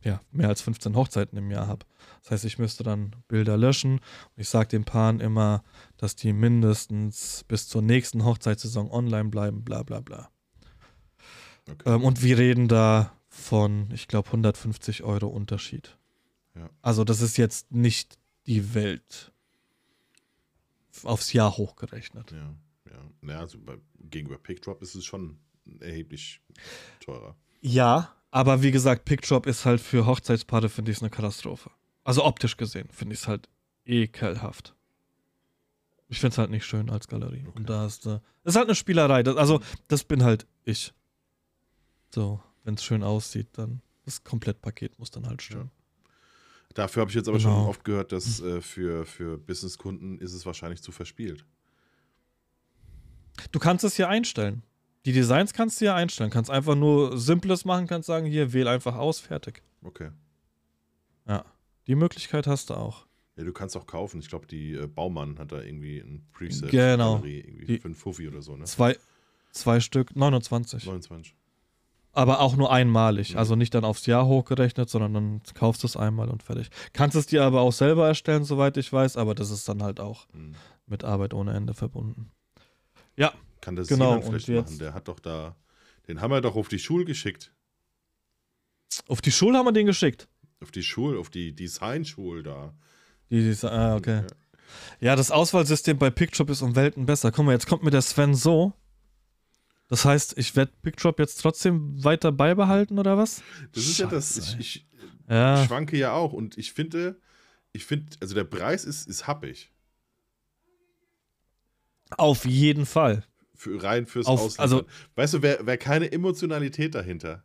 ja mehr als 15 Hochzeiten im Jahr habe. Das heißt, ich müsste dann Bilder löschen. Und ich sage den Paaren immer, dass die mindestens bis zur nächsten Hochzeitssaison online bleiben, bla bla bla. Okay. Ähm, und wir reden da von, ich glaube, 150 Euro Unterschied. Ja. Also das ist jetzt nicht die Welt aufs Jahr hochgerechnet. Ja, ja. Naja, also bei, gegenüber PickDrop ist es schon erheblich teurer. Ja, aber wie gesagt, PickDrop ist halt für Hochzeitspaare, finde ich, eine Katastrophe. Also optisch gesehen finde ich es halt ekelhaft. Ich finde es halt nicht schön als Galerie. Okay. Und da ist, äh, ist halt eine Spielerei. Das, also, das bin halt ich. So, wenn es schön aussieht, dann das Komplettpaket muss dann halt stimmen. Ja. Dafür habe ich jetzt aber genau. schon oft gehört, dass äh, für, für Businesskunden ist es wahrscheinlich zu verspielt. Du kannst es hier einstellen. Die Designs kannst du ja einstellen. Kannst einfach nur Simples machen, kannst sagen, hier, wähl einfach aus, fertig. Okay. Ja. Die Möglichkeit hast du auch. Ja, du kannst auch kaufen. Ich glaube, die äh, Baumann hat da irgendwie ein Preset. Genau. Irgendwie für ein Fuffi oder so, ne? Zwei, zwei Stück, 29. 29. Aber auch nur einmalig. Mhm. Also nicht dann aufs Jahr hochgerechnet, sondern dann kaufst du es einmal und fertig. Kannst es dir aber auch selber erstellen, soweit ich weiß, aber das ist dann halt auch mhm. mit Arbeit ohne Ende verbunden. Ja. Kann das genau. jemand vielleicht machen? Der hat doch da, den haben wir doch auf die Schule geschickt. Auf die Schule haben wir den geschickt. Auf die Schule, auf die Design-Schule da. Die Design, ah, okay. Ja. das Auswahlsystem bei PickDrop ist um Welten besser. Guck mal, jetzt kommt mir der Sven so. Das heißt, ich werde PickDrop jetzt trotzdem weiter beibehalten oder was? Das ist Scheiße, ja das. Ich, ich ja. schwanke ja auch und ich finde, ich finde, also der Preis ist, ist happig. Auf jeden Fall. Für, rein fürs Auf, Ausliefern. Also, weißt du, wäre wär keine Emotionalität dahinter.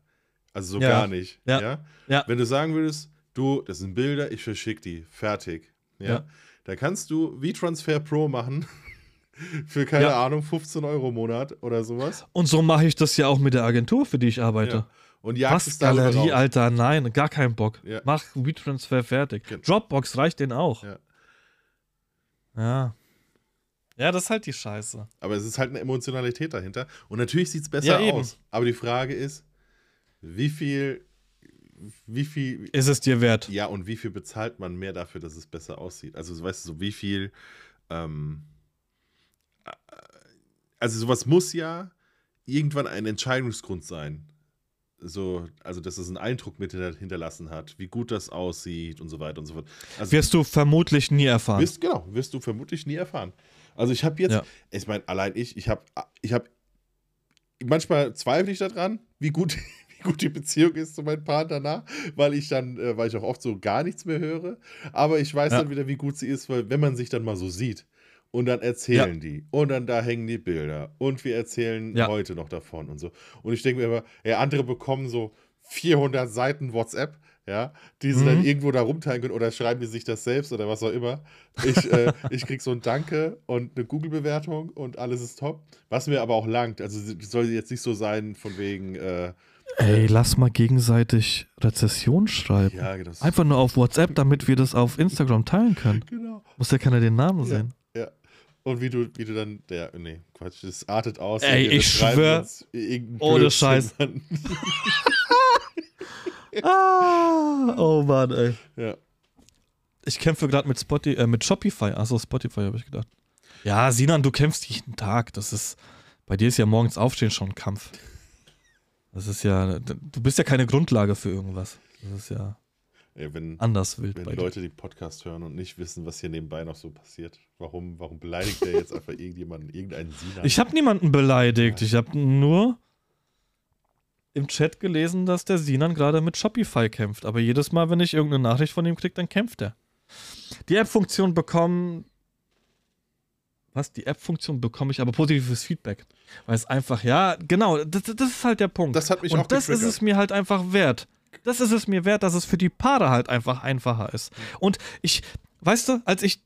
Also so ja. gar nicht. Ja. ja. Ja? Wenn du sagen würdest, du, das sind Bilder, ich verschicke die, fertig. Ja. ja. Da kannst du wie Transfer Pro machen. für keine ja. Ahnung, 15 Euro im Monat oder sowas. Und so mache ich das ja auch mit der Agentur, für die ich arbeite. Ja. Und jagst Was, Galerie, Alter, nein, gar keinen Bock. Ja. Mach WeTransfer fertig. Genau. Dropbox reicht den auch. Ja. Ja. Das ist halt die Scheiße. Aber es ist halt eine Emotionalität dahinter. Und natürlich sieht es besser ja, aus. Aber die Frage ist, wie viel, wie viel. Ist es dir wert? Ja, und wie viel bezahlt man mehr dafür, dass es besser aussieht? Also, weißt du, so wie viel. Ähm, äh, also, sowas muss ja irgendwann ein Entscheidungsgrund sein. So, also, dass es einen Eindruck mit hinterlassen hat, wie gut das aussieht und so weiter und so fort. Also, wirst du vermutlich nie erfahren. Wirst, genau, wirst du vermutlich nie erfahren. Also, ich habe jetzt, ja. ich meine, allein ich, ich habe, ich habe, manchmal zweifle ich daran, wie gut, gut die Beziehung ist zu meinem Partner danach, weil ich dann, äh, weil ich auch oft so gar nichts mehr höre. Aber ich weiß ja. dann wieder, wie gut sie ist, weil wenn man sich dann mal so sieht und dann erzählen ja. die und dann da hängen die Bilder und wir erzählen ja. heute noch davon und so. Und ich denke mir immer, ja, andere bekommen so 400 Seiten WhatsApp, ja, die sie mhm. dann irgendwo da rumteilen können oder schreiben die sich das selbst oder was auch immer. Ich, äh, ich krieg so ein Danke und eine Google-Bewertung und alles ist top. Was mir aber auch langt. Also soll jetzt nicht so sein, von wegen, äh, Ey, lass mal gegenseitig Rezession schreiben. Ja, das Einfach nur auf WhatsApp, damit wir das auf Instagram teilen können. Genau. Muss ja keiner den Namen ja, sehen. Ja. Und wie du, wie du dann, der, nee, Quatsch, das artet aus. Ey, ich betreiben schwör, uns irgendeinen ohne Blödsinn, Scheiß. Ah, oh Mann, ey. ja. Ich kämpfe gerade mit, Spotify, äh, mit Shopify. Achso, Spotify habe ich gedacht. Ja, Sinan, du kämpfst jeden Tag. Das ist, bei dir ist ja morgens Aufstehen schon ein Kampf. Das ist ja, du bist ja keine Grundlage für irgendwas. Das ist ja Ey, wenn, anders wild wenn bei dir. Leute die Podcast hören und nicht wissen, was hier nebenbei noch so passiert, warum, warum beleidigt der jetzt einfach irgendjemanden, irgendeinen Sina? Ich habe niemanden beleidigt. Ich habe nur im Chat gelesen, dass der Sinan gerade mit Shopify kämpft. Aber jedes Mal, wenn ich irgendeine Nachricht von ihm kriege, dann kämpft er. Die App-Funktion bekommen. Was? Die App-Funktion bekomme ich aber positives Feedback. Weil es einfach, ja, genau, das, das ist halt der Punkt. das hat mich auch Und das ist es mir halt einfach wert. Das ist es mir wert, dass es für die Paare halt einfach einfacher ist. Und ich, weißt du, als ich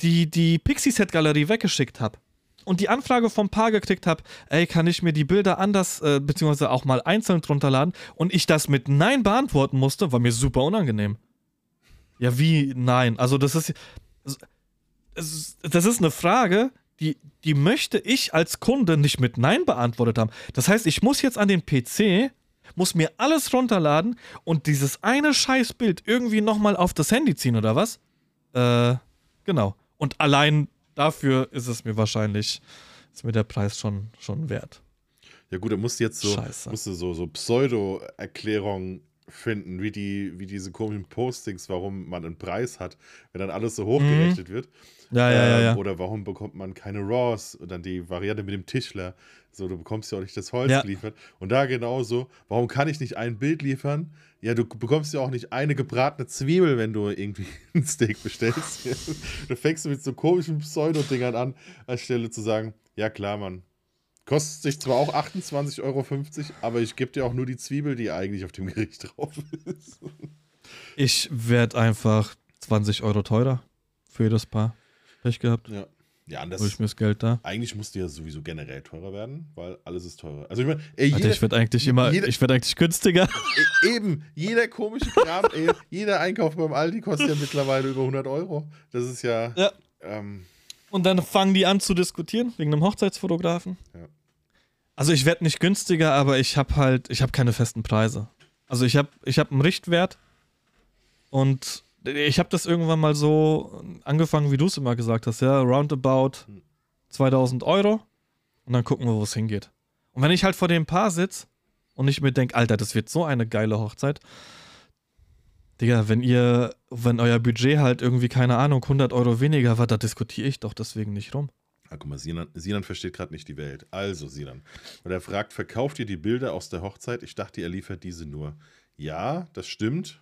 die, die Pixie-Set-Galerie weggeschickt habe und die Anfrage vom Paar gekriegt habe, ey, kann ich mir die Bilder anders, äh, beziehungsweise auch mal einzeln drunter laden und ich das mit Nein beantworten musste, war mir super unangenehm. Ja, wie Nein? Also, das ist. Das ist eine Frage, die, die möchte ich als Kunde nicht mit Nein beantwortet haben. Das heißt, ich muss jetzt an den PC, muss mir alles runterladen und dieses eine Scheißbild irgendwie nochmal auf das Handy ziehen, oder was? Äh, genau. Und allein dafür ist es mir wahrscheinlich, ist mir der Preis schon, schon wert. Ja gut, er musste jetzt so, Scheiße. musste so, so Pseudo-Erklärungen finden, wie, die, wie diese komischen Postings, warum man einen Preis hat, wenn dann alles so hochgerechnet wird. Ja, ja, Ähm, ja. Oder warum bekommt man keine Raws? Und dann die Variante mit dem Tischler. So, du bekommst ja auch nicht das Holz geliefert. Und da genauso, warum kann ich nicht ein Bild liefern? Ja, du bekommst ja auch nicht eine gebratene Zwiebel, wenn du irgendwie ein Steak bestellst. da fängst du mit so komischen Pseudo-Dingern an, anstelle zu sagen, ja klar, Mann. Kostet sich zwar auch 28,50 Euro, aber ich gebe dir auch nur die Zwiebel, die eigentlich auf dem Gericht drauf ist. Ich werde einfach 20 Euro teurer für jedes Paar. Pech gehabt. Ja. Ja, Hol ich mir das Geld da. eigentlich musste ja sowieso generell teurer werden, weil alles ist teurer. Also ich meine, ey, Alter, ich werde eigentlich immer, jeder- ich werde eigentlich günstiger. e- eben, jeder komische Kram, ey, jeder Einkauf beim Aldi kostet ja mittlerweile über 100 Euro. Das ist ja, Ja. ähm, Und dann fangen die an zu diskutieren wegen einem Hochzeitsfotografen. Ja. Also ich werde nicht günstiger, aber ich habe halt, ich habe keine festen Preise. Also ich habe, ich habe einen Richtwert und ich habe das irgendwann mal so angefangen, wie du es immer gesagt hast, ja, roundabout 2000 Euro und dann gucken wir, wo es hingeht. Und wenn ich halt vor dem Paar sitze und ich mir denke, Alter, das wird so eine geile Hochzeit. Digga, wenn ihr, wenn euer Budget halt irgendwie, keine Ahnung, 100 Euro weniger war, da diskutiere ich doch deswegen nicht rum. ah, guck mal, Sinan, Sinan versteht gerade nicht die Welt. Also, Sinan, und er fragt, verkauft ihr die Bilder aus der Hochzeit? Ich dachte, er liefert diese nur. Ja, das stimmt.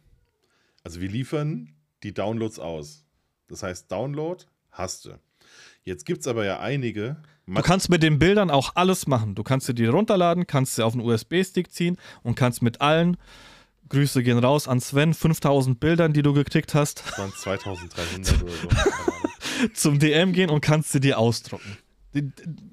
Also wir liefern die Downloads aus. Das heißt, Download hast du. Jetzt gibt es aber ja einige. Du kannst mit den Bildern auch alles machen. Du kannst dir die runterladen, kannst sie auf einen USB-Stick ziehen und kannst mit allen, Grüße gehen raus an Sven, 5000 Bildern, die du gekriegt hast, Das waren 2300 oder so. Zum DM gehen und kannst sie dir ausdrucken.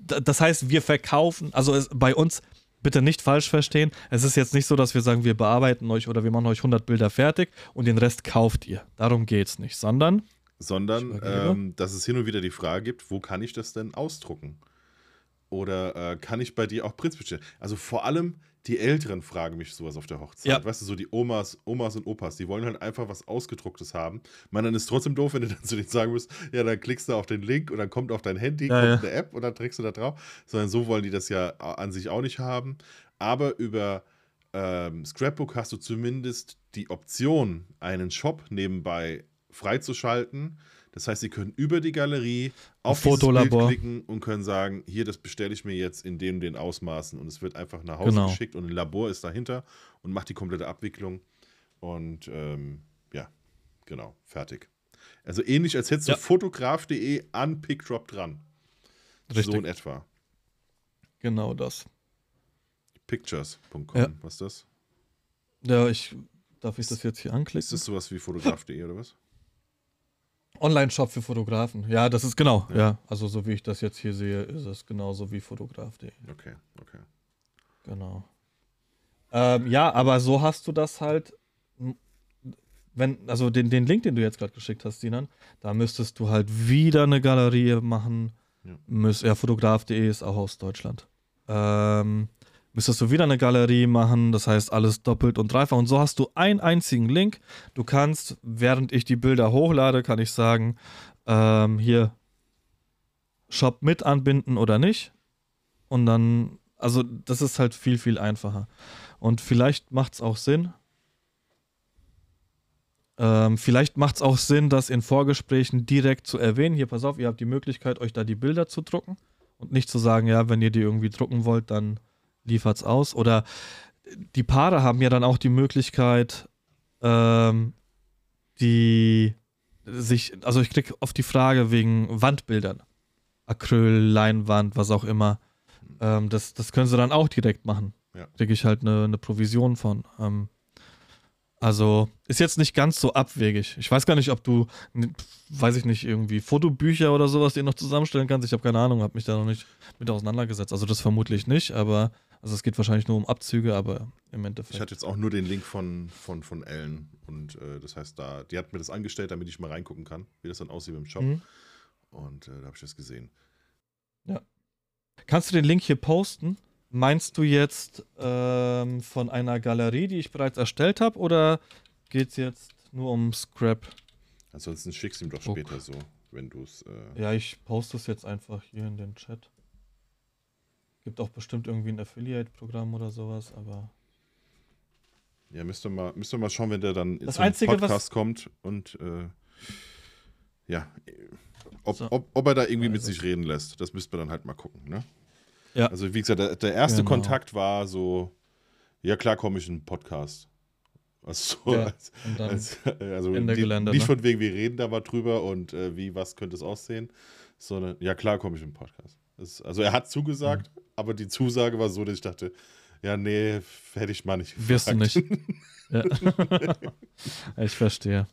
Das heißt, wir verkaufen, also bei uns, bitte nicht falsch verstehen, es ist jetzt nicht so, dass wir sagen, wir bearbeiten euch oder wir machen euch 100 Bilder fertig und den Rest kauft ihr. Darum geht's nicht, sondern Sondern, ähm, dass es hin und wieder die Frage gibt, wo kann ich das denn ausdrucken? Oder äh, kann ich bei dir auch Prints bestellen? Also vor allem die Älteren fragen mich sowas auf der Hochzeit. Ja. Weißt du, so die Omas, Omas und Opas, die wollen halt einfach was Ausgedrucktes haben. Man, dann ist trotzdem doof, wenn du dann zu denen sagen musst, ja, dann klickst du auf den Link und dann kommt auf dein Handy, Ja, kommt ja. eine App und dann trägst du da drauf. Sondern so wollen die das ja an sich auch nicht haben. Aber über ähm, Scrapbook hast du zumindest die Option, einen Shop nebenbei freizuschalten. Das heißt, sie können über die Galerie auf Fotolabor. Bild klicken und können sagen, hier, das bestelle ich mir jetzt in den und den Ausmaßen und es wird einfach nach Hause Genau. geschickt und ein Labor ist dahinter und macht die komplette Abwicklung und ähm, ja, genau, fertig. Also ähnlich, als hättest Ja. du fotograf.de an PickDrop dran. Richtig. So in etwa. genau das. Pictures.com, Ja. was ist das? Ja, ich darf ich das jetzt hier Ist anklicken? das sowas wie fotograf.de oder was? Online-Shop für Fotografen. Ja, das ist genau. Ja. Ja. also so wie ich das jetzt hier sehe, ist es genauso wie Fotograf.de. Okay, okay. Genau. Ähm, ja, aber so hast du das halt. wenn, also den, den Link, den du jetzt gerade geschickt hast, Sinan, da müsstest du halt wieder eine Galerie machen. Ja. Müsst, ja, fotograf.de ist auch aus Deutschland. Ähm, müsstest du wieder eine Galerie machen, das heißt alles doppelt und dreifach. Und so hast du einen einzigen Link. Du kannst, während ich die Bilder hochlade, kann ich sagen, ähm, hier Shop mit anbinden oder nicht. Und dann, also das ist halt viel, viel einfacher. Und vielleicht macht es auch Sinn. Ähm, vielleicht macht es auch Sinn, das in Vorgesprächen direkt zu erwähnen. Hier, pass auf, ihr habt die Möglichkeit, euch da die Bilder zu drucken. Und nicht zu sagen, ja, wenn ihr die irgendwie drucken wollt, dann liefert's aus. Oder die Paare haben ja dann auch die Möglichkeit, ähm, die sich, also ich krieg oft die Frage wegen Wandbildern. Acryl, Leinwand, was auch immer. Ähm, das, das können sie dann auch direkt machen. Ja. Kriege ich halt eine, eine Provision von. Ähm, also ist jetzt nicht ganz so abwegig. Ich weiß gar nicht, ob du, weiß ich nicht, irgendwie Fotobücher oder sowas dir noch zusammenstellen kannst. Ich habe keine Ahnung, habe mich da noch nicht mit auseinandergesetzt. Also das vermutlich nicht, aber also es geht wahrscheinlich nur um Abzüge, aber im Ich Endeffekt. hatte jetzt auch nur den Link von, von, von Ellen. Und äh, das heißt, da, die hat mir das angestellt, damit ich mal reingucken kann, wie das dann aussieht im Shop. Mhm. Und äh, da habe ich das gesehen. Kannst du den Link hier posten? Meinst du jetzt ähm, von einer Galerie, die ich bereits erstellt habe, oder geht es jetzt nur um Scrap? Ansonsten schickst du ihm doch später so, wenn du es. Äh, Ja, ich poste es jetzt einfach hier in den Chat. Gibt auch bestimmt irgendwie ein Affiliate-Programm oder sowas, aber. Ja, müsst ihr mal, müsst ihr mal schauen, wenn der dann Das zum Einzige, Podcast kommt und äh, ja, ob, So. ob, ob er da irgendwie mit Also. sich reden lässt, das müsste man dann halt mal gucken, ne? Ja. Also wie gesagt, der, der erste Genau. Kontakt war so, ja klar komme ich in einen Podcast. Also, so, Ja, als, Und dann. als, also die, Gelände, nicht ne? von wegen, wir reden da mal drüber und äh, wie, was könnte es aussehen, sondern ja klar komme ich in einen Podcast. Das, also er hat zugesagt, Mhm. Aber die Zusage war so, dass ich dachte, ja nee, hätte ich mal nicht Wirst du gefragt. nicht. ja. ich verstehe.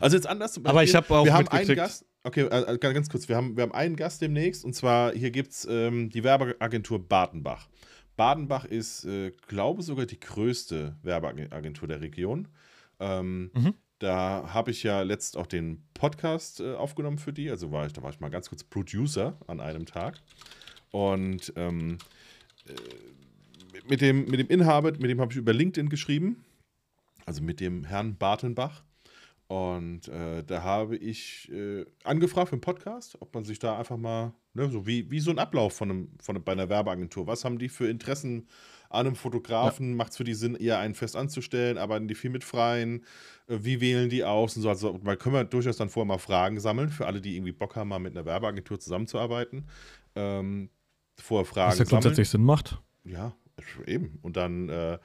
Also jetzt anders Aber ich habe auch wir haben einen Gast, okay, äh, äh, ganz kurz, wir haben, wir haben einen Gast demnächst und zwar hier gibt es ähm, die Werbeagentur Badenbach. Badenbach ist, äh, glaube sogar die größte Werbeagentur der Region. Ähm, Mhm. Da habe ich ja letzt auch den Podcast äh, aufgenommen für die. Also war ich, da war ich mal ganz kurz Producer an einem Tag. Und ähm, äh, mit, dem, mit dem Inhaber, mit dem habe ich über LinkedIn geschrieben. Also mit dem Herrn Bartenbach. Und äh, da habe ich äh, angefragt für einen Podcast, ob man sich da einfach mal, ne, so wie, wie so ein Ablauf von einem, von, bei einer Werbeagentur, was haben die für Interessen an einem Fotografen? Macht es für die Sinn, eher einen fest anzustellen? Arbeiten die viel mit Freien? Äh, wie wählen die aus? Und so, also, mal können wir durchaus dann vorher mal Fragen sammeln, für alle, die irgendwie Bock haben, mal mit einer Werbeagentur zusammenzuarbeiten. Ähm, vorher Fragen Was ja sammeln. grundsätzlich Sinn macht. Ja, eben. Und dann, äh,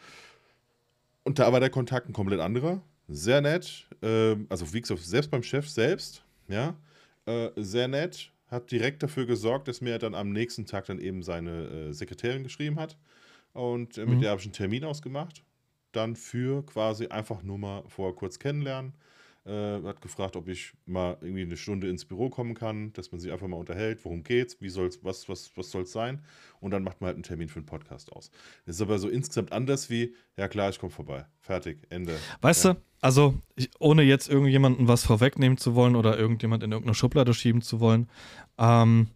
und da war der Kontakt ein komplett anderer. Sehr nett. Ähm, also, wie gesagt, selbst beim Chef selbst, ja, äh, sehr nett. Hat direkt dafür gesorgt, dass mir dann am nächsten Tag dann eben seine äh, Sekretärin geschrieben hat. Und äh, mit Mhm. der habe ich einen Termin ausgemacht. Dann für quasi einfach nur mal vorher kurz kennenlernen. Äh, hat gefragt, ob ich mal irgendwie eine Stunde ins Büro kommen kann, dass man sich einfach mal unterhält, worum geht's, wie soll's, was, was, was soll's sein. Und dann macht man halt einen Termin für einen Podcast aus. Das ist aber so insgesamt anders wie, ja klar, ich komme vorbei. Fertig, Ende. Weißt Ja. du, also ich, ohne jetzt irgendjemanden was vorwegnehmen zu wollen oder irgendjemand in irgendeine Schublade schieben zu wollen, ähm,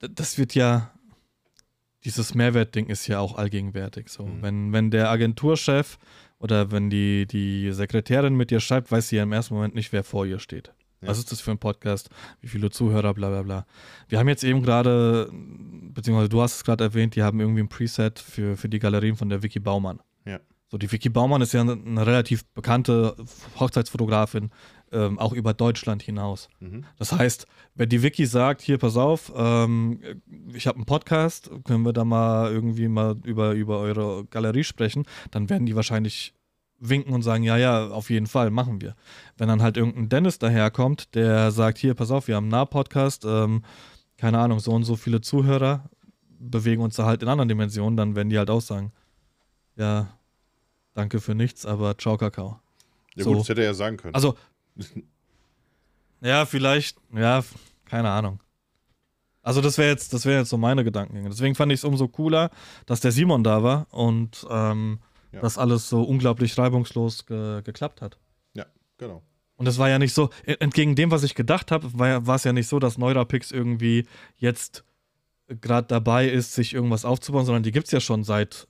das wird ja, dieses Mehrwertding ist ja auch allgegenwärtig. So, Mhm. wenn, wenn der Agenturchef oder wenn die, die Sekretärin mit dir schreibt, weiß sie ja im ersten Moment nicht, wer vor ihr steht. Ja. Was ist das für ein Podcast? Wie viele Zuhörer, bla bla bla. Wir haben jetzt eben gerade, beziehungsweise du hast es gerade erwähnt, die haben irgendwie ein Preset für, für die Galerien von der Vicky Baumann. Ja. So, die Vicky Baumann ist ja eine, eine relativ bekannte Hochzeitsfotografin, ähm, auch über Deutschland hinaus. Mhm. Das heißt, wenn die Vicky sagt, hier, pass auf, ähm, ich habe einen Podcast, können wir da mal irgendwie mal über, über eure Galerie sprechen, dann werden die wahrscheinlich winken und sagen, ja, ja, auf jeden Fall, machen wir. Wenn dann halt irgendein Dennis daherkommt, der sagt, hier, pass auf, wir haben einen Nah-Podcast, ähm, keine Ahnung, so und so viele Zuhörer, bewegen uns da halt in anderen Dimensionen, dann werden die halt auch sagen, ja, danke für nichts, aber ciao, Kakao. Ja So. gut, das hätte er ja sagen können. Also, ja, vielleicht, ja, keine Ahnung. Also das wäre jetzt, das wäre jetzt so meine Gedankengänge. Deswegen fand ich es umso cooler, dass der Simon da war und ähm, Ja. dass alles so unglaublich reibungslos ge geklappt hat. genau. Und es war ja nicht so, e- entgegen dem, was ich gedacht habe, war, war es ja nicht so, dass Neurapix irgendwie jetzt gerade dabei ist, sich irgendwas aufzubauen, sondern die gibt es ja schon seit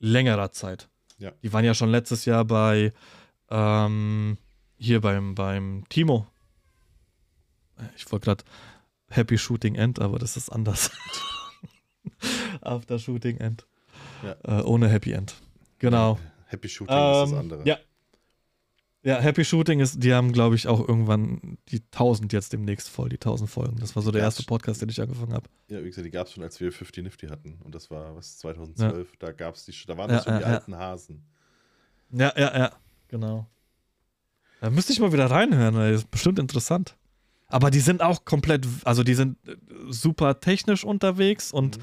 längerer Zeit. Ja. Die waren ja schon letztes Jahr bei ähm, hier beim, beim Timo. Ich wollte gerade Happy Shooting End, aber das ist anders. After Shooting End. Ja. Äh, ohne Happy End. Genau. Happy Shooting ist das Ähm, andere. Ja. Ja, Happy Shooting ist, die haben, glaube ich, auch irgendwann die 1000 jetzt demnächst voll, die 1000 Folgen. Das war so der Ja, erste Podcast, den ich angefangen habe. Ja, wie gesagt, die gab es schon, als wir 50 Nifty hatten. Und das war, was, 2012. Da gab's die, da waren Ja, das schon ja, die ja. alten Hasen. Ja, ja, ja, genau. Da müsste ich mal wieder reinhören, das ist bestimmt interessant. Aber die sind auch komplett, also die sind äh, super technisch unterwegs und Mhm.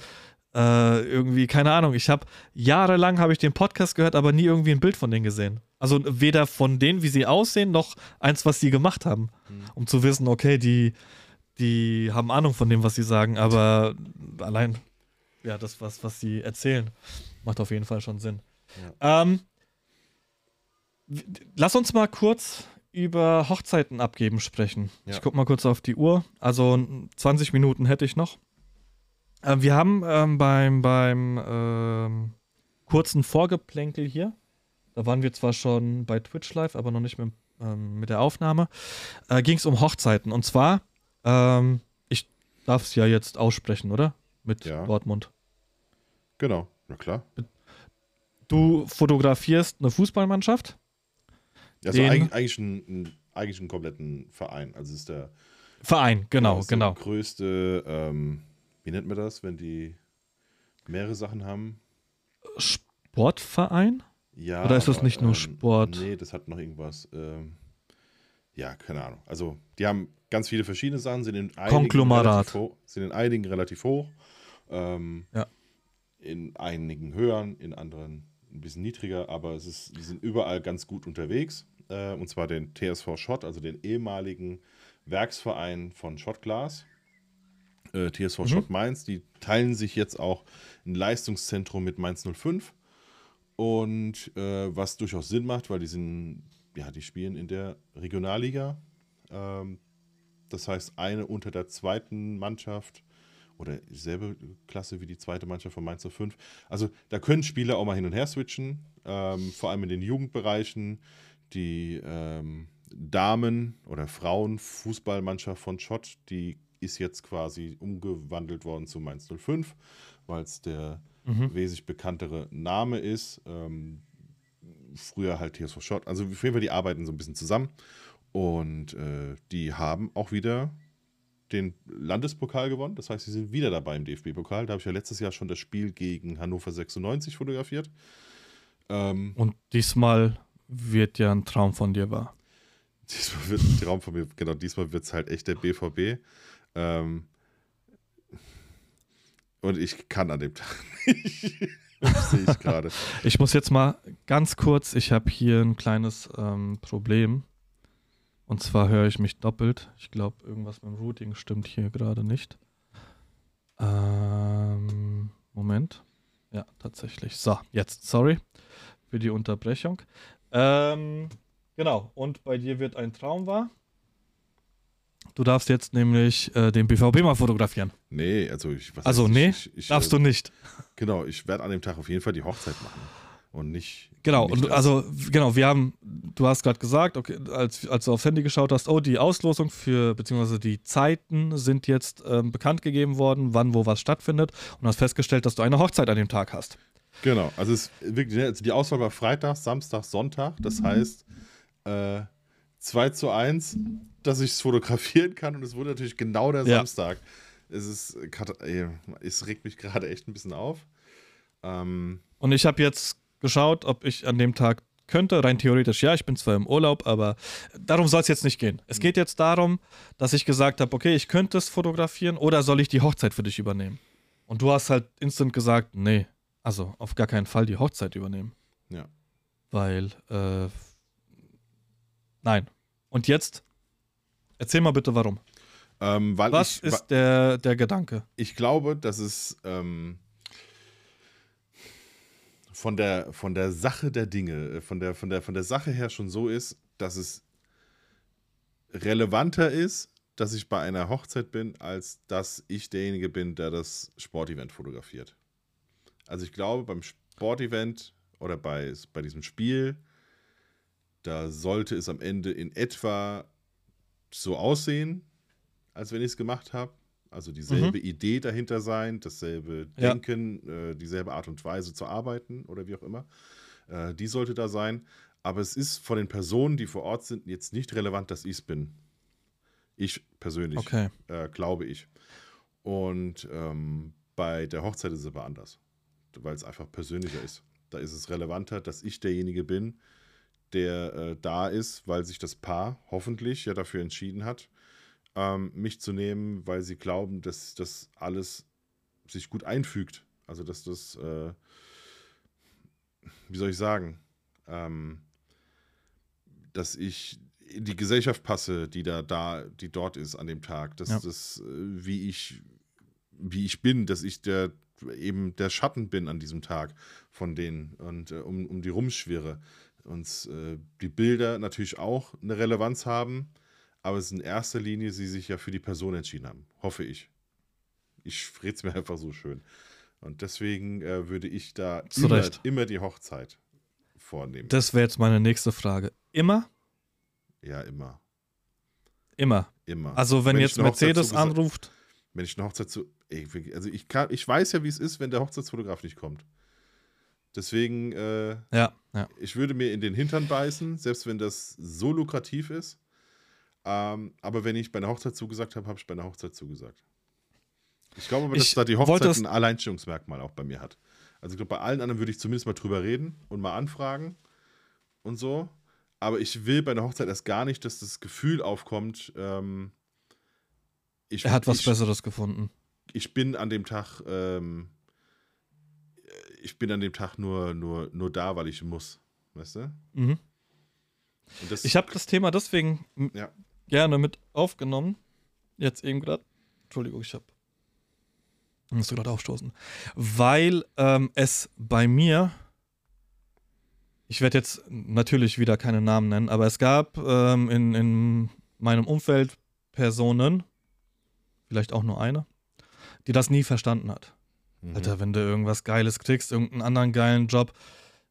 äh, irgendwie, keine Ahnung, ich habe jahrelang habe ich den Podcast gehört, aber nie irgendwie ein Bild von denen gesehen. Also weder von denen, wie sie aussehen, noch eins, was sie gemacht haben. Mhm. Um zu wissen, okay, die, die haben Ahnung von dem, was sie sagen, aber allein, ja, das, was, was sie erzählen, macht auf jeden Fall schon Sinn. Ähm, w- lass uns mal kurz über Hochzeiten abgeben sprechen. Ja. Ich guck mal kurz auf die Uhr. Also 20 Minuten hätte ich noch. Ähm, wir haben ähm, beim, beim ähm, kurzen Vorgeplänkel hier, da waren wir zwar schon bei Twitch Live, aber noch nicht mit, ähm, mit der Aufnahme, äh, ging es um Hochzeiten. Und zwar, ähm, ich darf es ja jetzt aussprechen, oder? Mit Ja. Dortmund. Genau, na klar. Du fotografierst eine Fußballmannschaft? Also Den- eigentlich, ein, eigentlich einen kompletten Verein. Also es ist der, Verein, genau, genau. der größte, ähm, wie nennt man das, wenn die mehrere Sachen haben? Sportverein? Ja. Oder ist das aber, nicht nur ähm, Sport? Nee, das hat noch irgendwas. Ähm, ja, keine Ahnung. Also, die haben ganz viele verschiedene Sachen, sind in einigen Konglomerat. relativ hoch. Sind in einigen relativ hoch. Ähm, Ja. In einigen höher, in anderen ein bisschen niedriger, aber es ist, die sind überall ganz gut unterwegs. Äh, und zwar den TSV Schott, also den ehemaligen Werksverein von Schottglas. Äh, TSV Mhm. Schott Mainz, die teilen sich jetzt auch ein Leistungszentrum mit Mainz 05. Und äh, was durchaus Sinn macht, weil die sind, ja, die spielen in der Regionalliga. Ähm, das heißt, eine unter der zweiten Mannschaft oder dieselbe Klasse wie die zweite Mannschaft von Mainz 05. Also da können Spieler auch mal hin und her switchen, ähm, vor allem in den Jugendbereichen. Die ähm, Damen- oder Frauen-Fußballmannschaft von Schott, die ist jetzt quasi umgewandelt worden zu Mainz 05, weil es der Mhm. wesentlich bekanntere Name ist. Ähm, früher halt TSV Schott. Also auf jeden Fall, die arbeiten so ein bisschen zusammen. Und äh, die haben auch wieder den Landespokal gewonnen. Das heißt, sie sind wieder dabei im DFB-Pokal. Da habe ich ja letztes Jahr schon das Spiel gegen Hannover 96 fotografiert. Ähm, Und diesmal wird ja ein Traum von dir wahr. Diesmal wird ein Traum von mir, genau, diesmal wird es halt echt der BVB. Ähm, und ich kann an dem Tag nicht. Das sehe ich gerade. Ich muss jetzt mal ganz kurz, ich habe hier ein kleines ähm, Problem. Und zwar höre ich mich doppelt. Ich glaube, irgendwas mit dem Routing stimmt hier gerade nicht. Ähm, Moment. Ja, tatsächlich. So, jetzt, sorry für die Unterbrechung. Ähm, genau, und bei dir wird ein Traum wahr. Du darfst jetzt nämlich äh, den BVB mal fotografieren. Nee, also ich. Also, nee, ich, ich, Darfst äh, du nicht. Genau, ich werde an dem Tag auf jeden Fall die Hochzeit machen. Und nicht. Genau, nicht und also, genau, wir haben, du hast gerade gesagt, okay, als, als du aufs Handy geschaut hast, oh, die Auslosung für, beziehungsweise die Zeiten sind jetzt ähm, bekannt gegeben worden, wann wo was stattfindet und hast festgestellt, dass du eine Hochzeit an dem Tag hast. Genau, also, es ist wirklich, also die Auswahl war Freitag, Samstag, Sonntag. Das heißt, äh, 2 zu 1, dass ich es fotografieren kann. Und es wurde natürlich genau der Ja. Samstag. Es ist, ey, es regt mich gerade echt ein bisschen auf. Ähm, Und ich habe jetzt geschaut, ob ich an dem Tag könnte. Rein theoretisch ja, ich bin zwar im Urlaub, aber darum soll es jetzt nicht gehen. Es geht jetzt darum, dass ich gesagt habe, okay, ich könnte es fotografieren oder soll ich die Hochzeit für dich übernehmen? Und du hast halt instant gesagt, nee, also auf gar keinen Fall die Hochzeit übernehmen. ja. Weil, äh, nein. Und jetzt, erzähl mal bitte warum. Ähm, weil Was ich, ist der, der Gedanke? ich glaube, dass es ähm, von, der, von der Sache der Dinge, äh, von der, von, der, von der Sache her schon so ist, dass es relevanter ist, dass ich bei einer Hochzeit bin, als dass ich derjenige bin, der das Sportevent fotografiert. Also ich glaube, beim Sportevent oder bei, bei diesem Spiel, da sollte es am Ende in etwa so aussehen, als wenn ich es gemacht habe. Also dieselbe mhm. Idee dahinter sein, dasselbe ja. Denken, äh, dieselbe Art und Weise zu arbeiten oder wie auch immer. Äh, die sollte da sein. Aber es ist von den Personen, die vor Ort sind, jetzt nicht relevant, dass ich es bin. Ich persönlich, okay. äh, glaube ich. Und ähm, bei der Hochzeit ist es aber anders, weil es einfach persönlicher ist. Da ist es relevanter, dass ich derjenige bin, der äh, da ist, weil sich das Paar hoffentlich ja dafür entschieden hat, ähm, mich zu nehmen, weil sie glauben, dass das alles sich gut einfügt. Also dass das, äh, wie soll ich sagen, ähm, dass ich in die Gesellschaft passe, die da, da, die dort ist an dem Tag. Dass ja. das, äh, wie ich, wie ich bin, dass ich der eben der Schatten bin an diesem Tag von denen und äh, um, um die rumschwirre. Und äh, die Bilder natürlich auch eine Relevanz haben, aber es ist in erster Linie sie sich ja für die Person entschieden haben. Hoffe ich. Ich rede es mir einfach so schön. Und deswegen äh, würde ich da immer, immer, die Hochzeit vornehmen. Das wäre jetzt meine nächste Frage. Immer? Ja, immer. Immer. Immer. Also wenn, wenn jetzt Mercedes anruft. Wenn ich eine Hochzeit zu. Also ich kann, ich weiß ja, wie es ist, wenn der Hochzeitsfotograf nicht kommt. Deswegen, äh, ja, ja. ich würde mir in den Hintern beißen, selbst wenn das so lukrativ ist. Ähm, aber wenn ich bei einer Hochzeit zugesagt habe, habe ich bei einer Hochzeit zugesagt. Ich glaube aber, dass da die Hochzeit ein Alleinstellungsmerkmal auch bei mir hat. Also ich glaube, bei allen anderen würde ich zumindest mal drüber reden und mal anfragen und so. Aber ich will bei einer Hochzeit erst gar nicht, dass das Gefühl aufkommt, ähm, ich, er hat was ich, Besseres gefunden. Ich bin an dem Tag, ähm, ich bin an dem Tag nur, nur, nur da, weil ich muss. Weißt du? Mhm. ich habe das Thema deswegen ja. gerne mit aufgenommen. Jetzt eben gerade. Entschuldigung, ich habe. Musst du gerade aufstoßen. Weil ähm, es bei mir. Ich werde jetzt natürlich wieder keine Namen nennen, aber es gab ähm, in, in meinem Umfeld Personen, vielleicht auch nur eine, die das nie verstanden hat. Mhm. Alter, wenn du irgendwas Geiles kriegst, irgendeinen anderen geilen Job,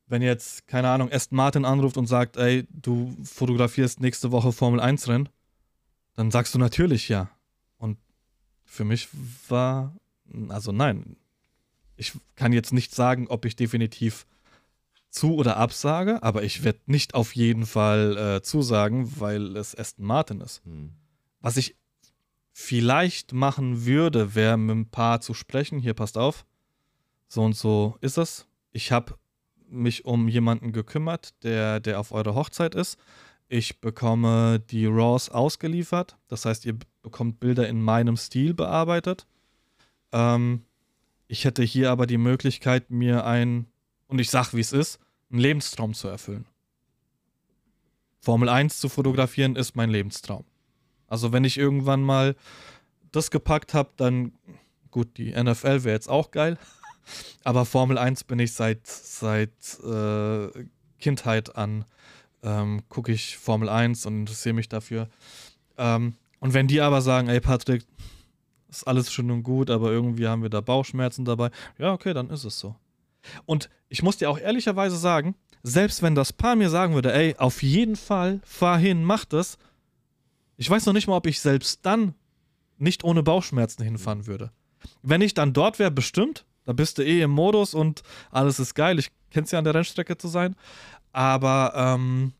wenn jetzt, keine Ahnung, Aston Martin anruft und sagt, ey, du fotografierst nächste Woche Formel 1 Rennen, dann sagst du natürlich ja. Und für mich war, also nein, ich kann jetzt nicht sagen, ob ich definitiv zu oder absage, aber ich werde nicht auf jeden Fall äh, zusagen, weil es Aston Martin ist. Mhm. Was ich vielleicht machen würde, wäre mit ein paar zu sprechen. Hier passt auf. So und so ist es. Ich habe mich um jemanden gekümmert, der, der auf eurer Hochzeit ist. Ich bekomme die RAWs ausgeliefert. Das heißt, ihr bekommt Bilder in meinem Stil bearbeitet. Ähm, ich hätte hier aber die Möglichkeit, mir ein, und ich sag, wie es ist, einen Lebenstraum zu erfüllen. Formel 1 zu fotografieren ist mein Lebenstraum. Also wenn ich irgendwann mal das gepackt habe, dann gut, die NFL wäre jetzt auch geil. Aber Formel 1 bin ich seit, seit äh, Kindheit an, ähm, gucke ich Formel 1 und interessiere mich dafür. Ähm, und wenn die aber sagen, ey Patrick, ist alles schön und gut, aber irgendwie haben wir da Bauchschmerzen dabei, ja, okay, dann ist es so. Und ich muss dir auch ehrlicherweise sagen, selbst wenn das Paar mir sagen würde, ey, auf jeden Fall, fahr hin, mach das, ich weiß noch nicht mal, ob ich selbst dann nicht ohne Bauchschmerzen hinfahren würde. Wenn ich dann dort wäre, bestimmt. Da bist du eh im Modus und alles ist geil. Ich kenne es ja an der Rennstrecke zu sein. Aber ähm,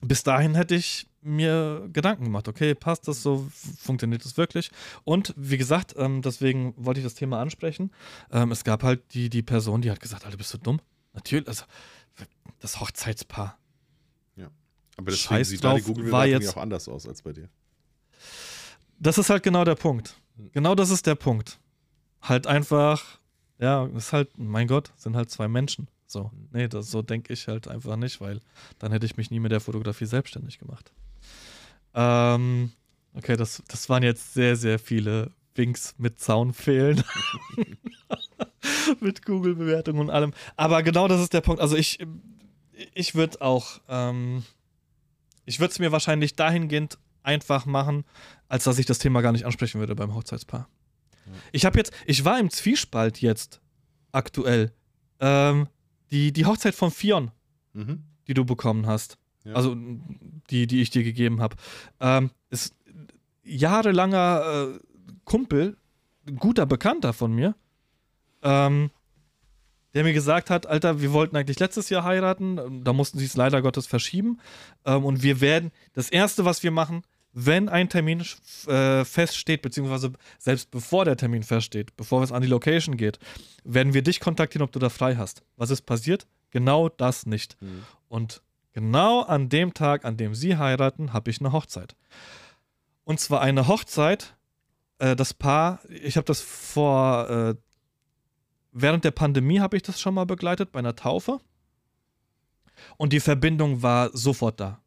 bis dahin hätte ich mir Gedanken gemacht. Okay, passt das so? Funktioniert das wirklich? Und wie gesagt, ähm, deswegen wollte ich das Thema ansprechen. Ähm, es gab halt die, die Person, die hat gesagt: Alter, bist du dumm? Natürlich, also das Hochzeitspaar aber deswegen Scheiß sieht deine Google-Bewertung ja auch anders aus als bei dir. Das ist halt genau der Punkt. Genau das ist der Punkt. Halt einfach, ja, ist halt, mein Gott, sind halt zwei Menschen. So, nee, das, so denke ich halt einfach nicht, weil dann hätte ich mich nie mit der Fotografie selbstständig gemacht. Ähm, okay, das, das waren jetzt sehr, sehr viele Winks mit Zaunfehlen. mit Google-Bewertungen und allem. Aber genau das ist der Punkt. Also ich, ich würde auch ähm, ich würde es mir wahrscheinlich dahingehend einfach machen, als dass ich das Thema gar nicht ansprechen würde beim Hochzeitspaar. Ich habe jetzt, ich war im Zwiespalt jetzt aktuell. Ähm, die, die Hochzeit von Fion, Mhm. die du bekommen hast. Ja. Also die, die ich dir gegeben habe. Ähm, ist jahrelanger äh, Kumpel, guter Bekannter von mir, ähm, der mir gesagt hat, Alter, wir wollten eigentlich letztes Jahr heiraten, da mussten sie es leider Gottes verschieben. Ähm, und wir werden, das Erste, was wir machen, wenn ein Termin äh, feststeht, beziehungsweise selbst bevor der Termin feststeht, bevor es an die Location geht, werden wir dich kontaktieren, ob du da frei hast. Was ist passiert? Genau das nicht. Mhm. Und genau an dem Tag, an dem sie heiraten, habe ich eine Hochzeit. Und zwar eine Hochzeit, äh, das Paar, ich habe das vor, äh, während der Pandemie habe ich das schon mal begleitet bei einer Taufe. Und die Verbindung war sofort da.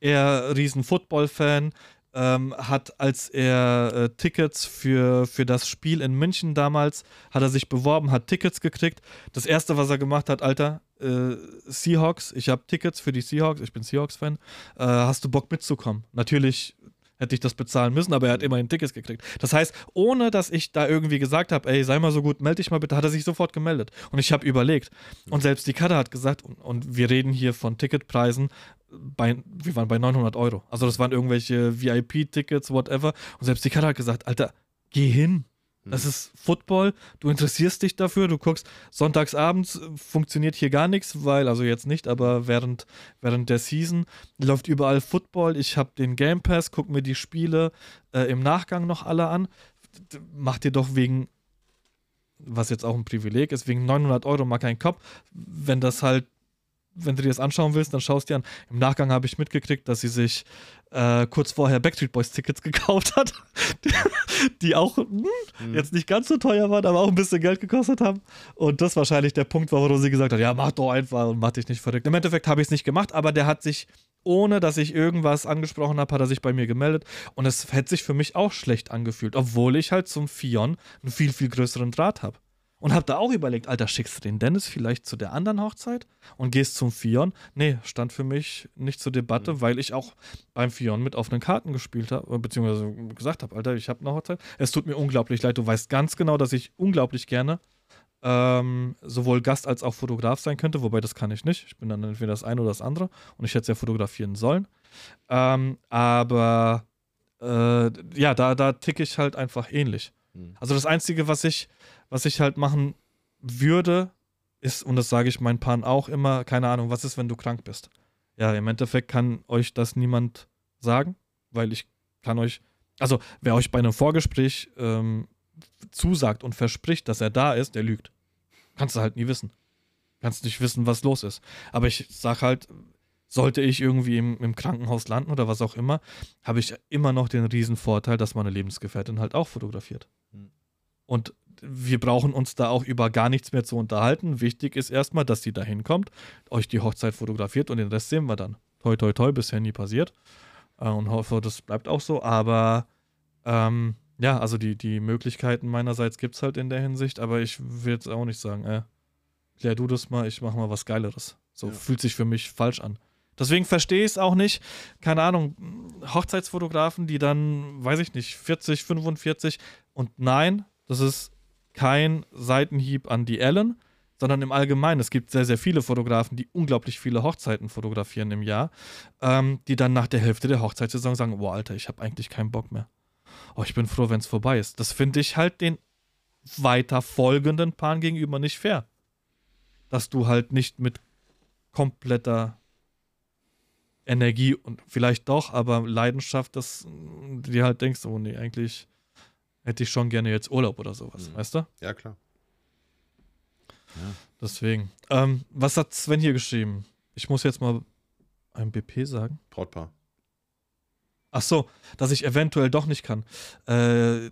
Er, riesen Football-Fan, ähm, hat, als er äh, Tickets für, für das Spiel in München damals, hat er sich beworben, hat Tickets gekriegt. Das erste, was er gemacht hat, Alter, äh, Seahawks, ich habe Tickets für die Seahawks, ich bin Seahawks-Fan. Äh, hast du Bock mitzukommen? Natürlich hätte ich das bezahlen müssen, aber er hat immerhin Tickets gekriegt. Das heißt, ohne dass ich da irgendwie gesagt habe, ey, sei mal so gut, melde dich mal bitte, hat er sich sofort gemeldet. Und ich habe überlegt. Und selbst die Kader hat gesagt, und, und wir reden hier von Ticketpreisen, bei, wir waren bei 900 Euro. Also das waren irgendwelche VIP-Tickets, whatever. Und selbst die Kader hat gesagt, Alter, geh hin. Das ist Football, du interessierst dich dafür, du guckst sonntagsabends, äh, funktioniert hier gar nichts, weil, also jetzt nicht, aber während, während der Season läuft überall Football. Ich habe den Game Pass, guck mir die Spiele äh, im Nachgang noch alle an. Mach dir doch wegen, was jetzt auch ein Privileg ist, wegen 900 Euro mal keinen Kopf. Wenn das halt, wenn du dir das anschauen willst, dann schaust dir an. Im Nachgang habe ich mitgekriegt, dass sie sich äh, kurz vorher Backstreet Boys Tickets gekauft hat, die, auch hm, Mhm. jetzt nicht ganz so teuer waren, aber auch ein bisschen Geld gekostet haben. Und das wahrscheinlich der Punkt war, warum sie gesagt hat, ja, mach doch einfach und mach dich nicht verrückt. Im Endeffekt habe ich es nicht gemacht, aber der hat sich, ohne dass ich irgendwas angesprochen habe, hat er sich bei mir gemeldet. Und es hätte sich für mich auch schlecht angefühlt, obwohl ich halt zum Fion einen viel, viel größeren Draht habe. Und habe da auch überlegt, Alter, schickst du den Dennis vielleicht zu der anderen Hochzeit und gehst zum Fion? Nee, stand für mich nicht zur Debatte, weil ich auch beim Fion mit offenen Karten gespielt habe, beziehungsweise gesagt habe, Alter, ich habe eine Hochzeit. Es tut mir unglaublich leid. Du weißt ganz genau, dass ich unglaublich gerne ähm, sowohl Gast als auch Fotograf sein könnte, wobei das kann ich nicht. Ich bin dann entweder das eine oder das andere und ich hätte es ja fotografieren sollen. Ähm, aber äh, ja, da, da ticke ich halt einfach ähnlich. Mhm. Also das Einzige, was ich, was ich halt machen würde, ist, und das sage ich meinen Paaren auch immer, keine Ahnung, was ist, wenn du krank bist? Ja, im Endeffekt kann euch das niemand sagen, weil ich kann euch, also wer euch bei einem Vorgespräch ähm, zusagt und verspricht, dass er da ist, der lügt. Kannst du halt nie wissen. Kannst nicht wissen, was los ist. Aber ich sag halt, sollte ich irgendwie im, im Krankenhaus landen oder was auch immer, habe ich immer noch den riesen Vorteil, dass meine Lebensgefährtin halt auch fotografiert. Mhm. Und wir brauchen uns da auch über gar nichts mehr zu unterhalten. Wichtig ist erstmal, dass sie da hinkommt, euch die Hochzeit fotografiert und den Rest sehen wir dann. Toi, toi, toi, bisher nie passiert. Äh, und hoffe, das bleibt auch so. Aber ähm, ja, also die, die Möglichkeiten meinerseits gibt es halt in der Hinsicht, aber ich will jetzt auch nicht sagen, äh, klär du das mal, ich mach mal was Geileres. So Ja. fühlt sich für mich falsch an. Deswegen verstehe ich es auch nicht. Keine Ahnung, Hochzeitsfotografen, die dann, weiß ich nicht, 40, 45 und nein, das ist kein Seitenhieb an die Ellen, sondern im Allgemeinen. Es gibt sehr, sehr viele Fotografen, die unglaublich viele Hochzeiten fotografieren im Jahr, ähm, die dann nach der Hälfte der Hochzeitssaison sagen, boah, Alter, ich habe eigentlich keinen Bock mehr. Oh, ich bin froh, wenn es vorbei ist. Das finde ich halt den weiter folgenden Paaren gegenüber nicht fair. Dass du halt nicht mit kompletter Energie und vielleicht doch, aber Leidenschaft, dass du dir halt denkst, oh nee, eigentlich hätte ich schon gerne jetzt Urlaub oder sowas, Mhm. weißt du? Ja, klar. Deswegen. Ähm, was hat Sven hier geschrieben? Ich muss jetzt mal ein BP sagen. Brautpaar. Ach so, dass ich eventuell doch nicht kann. Äh,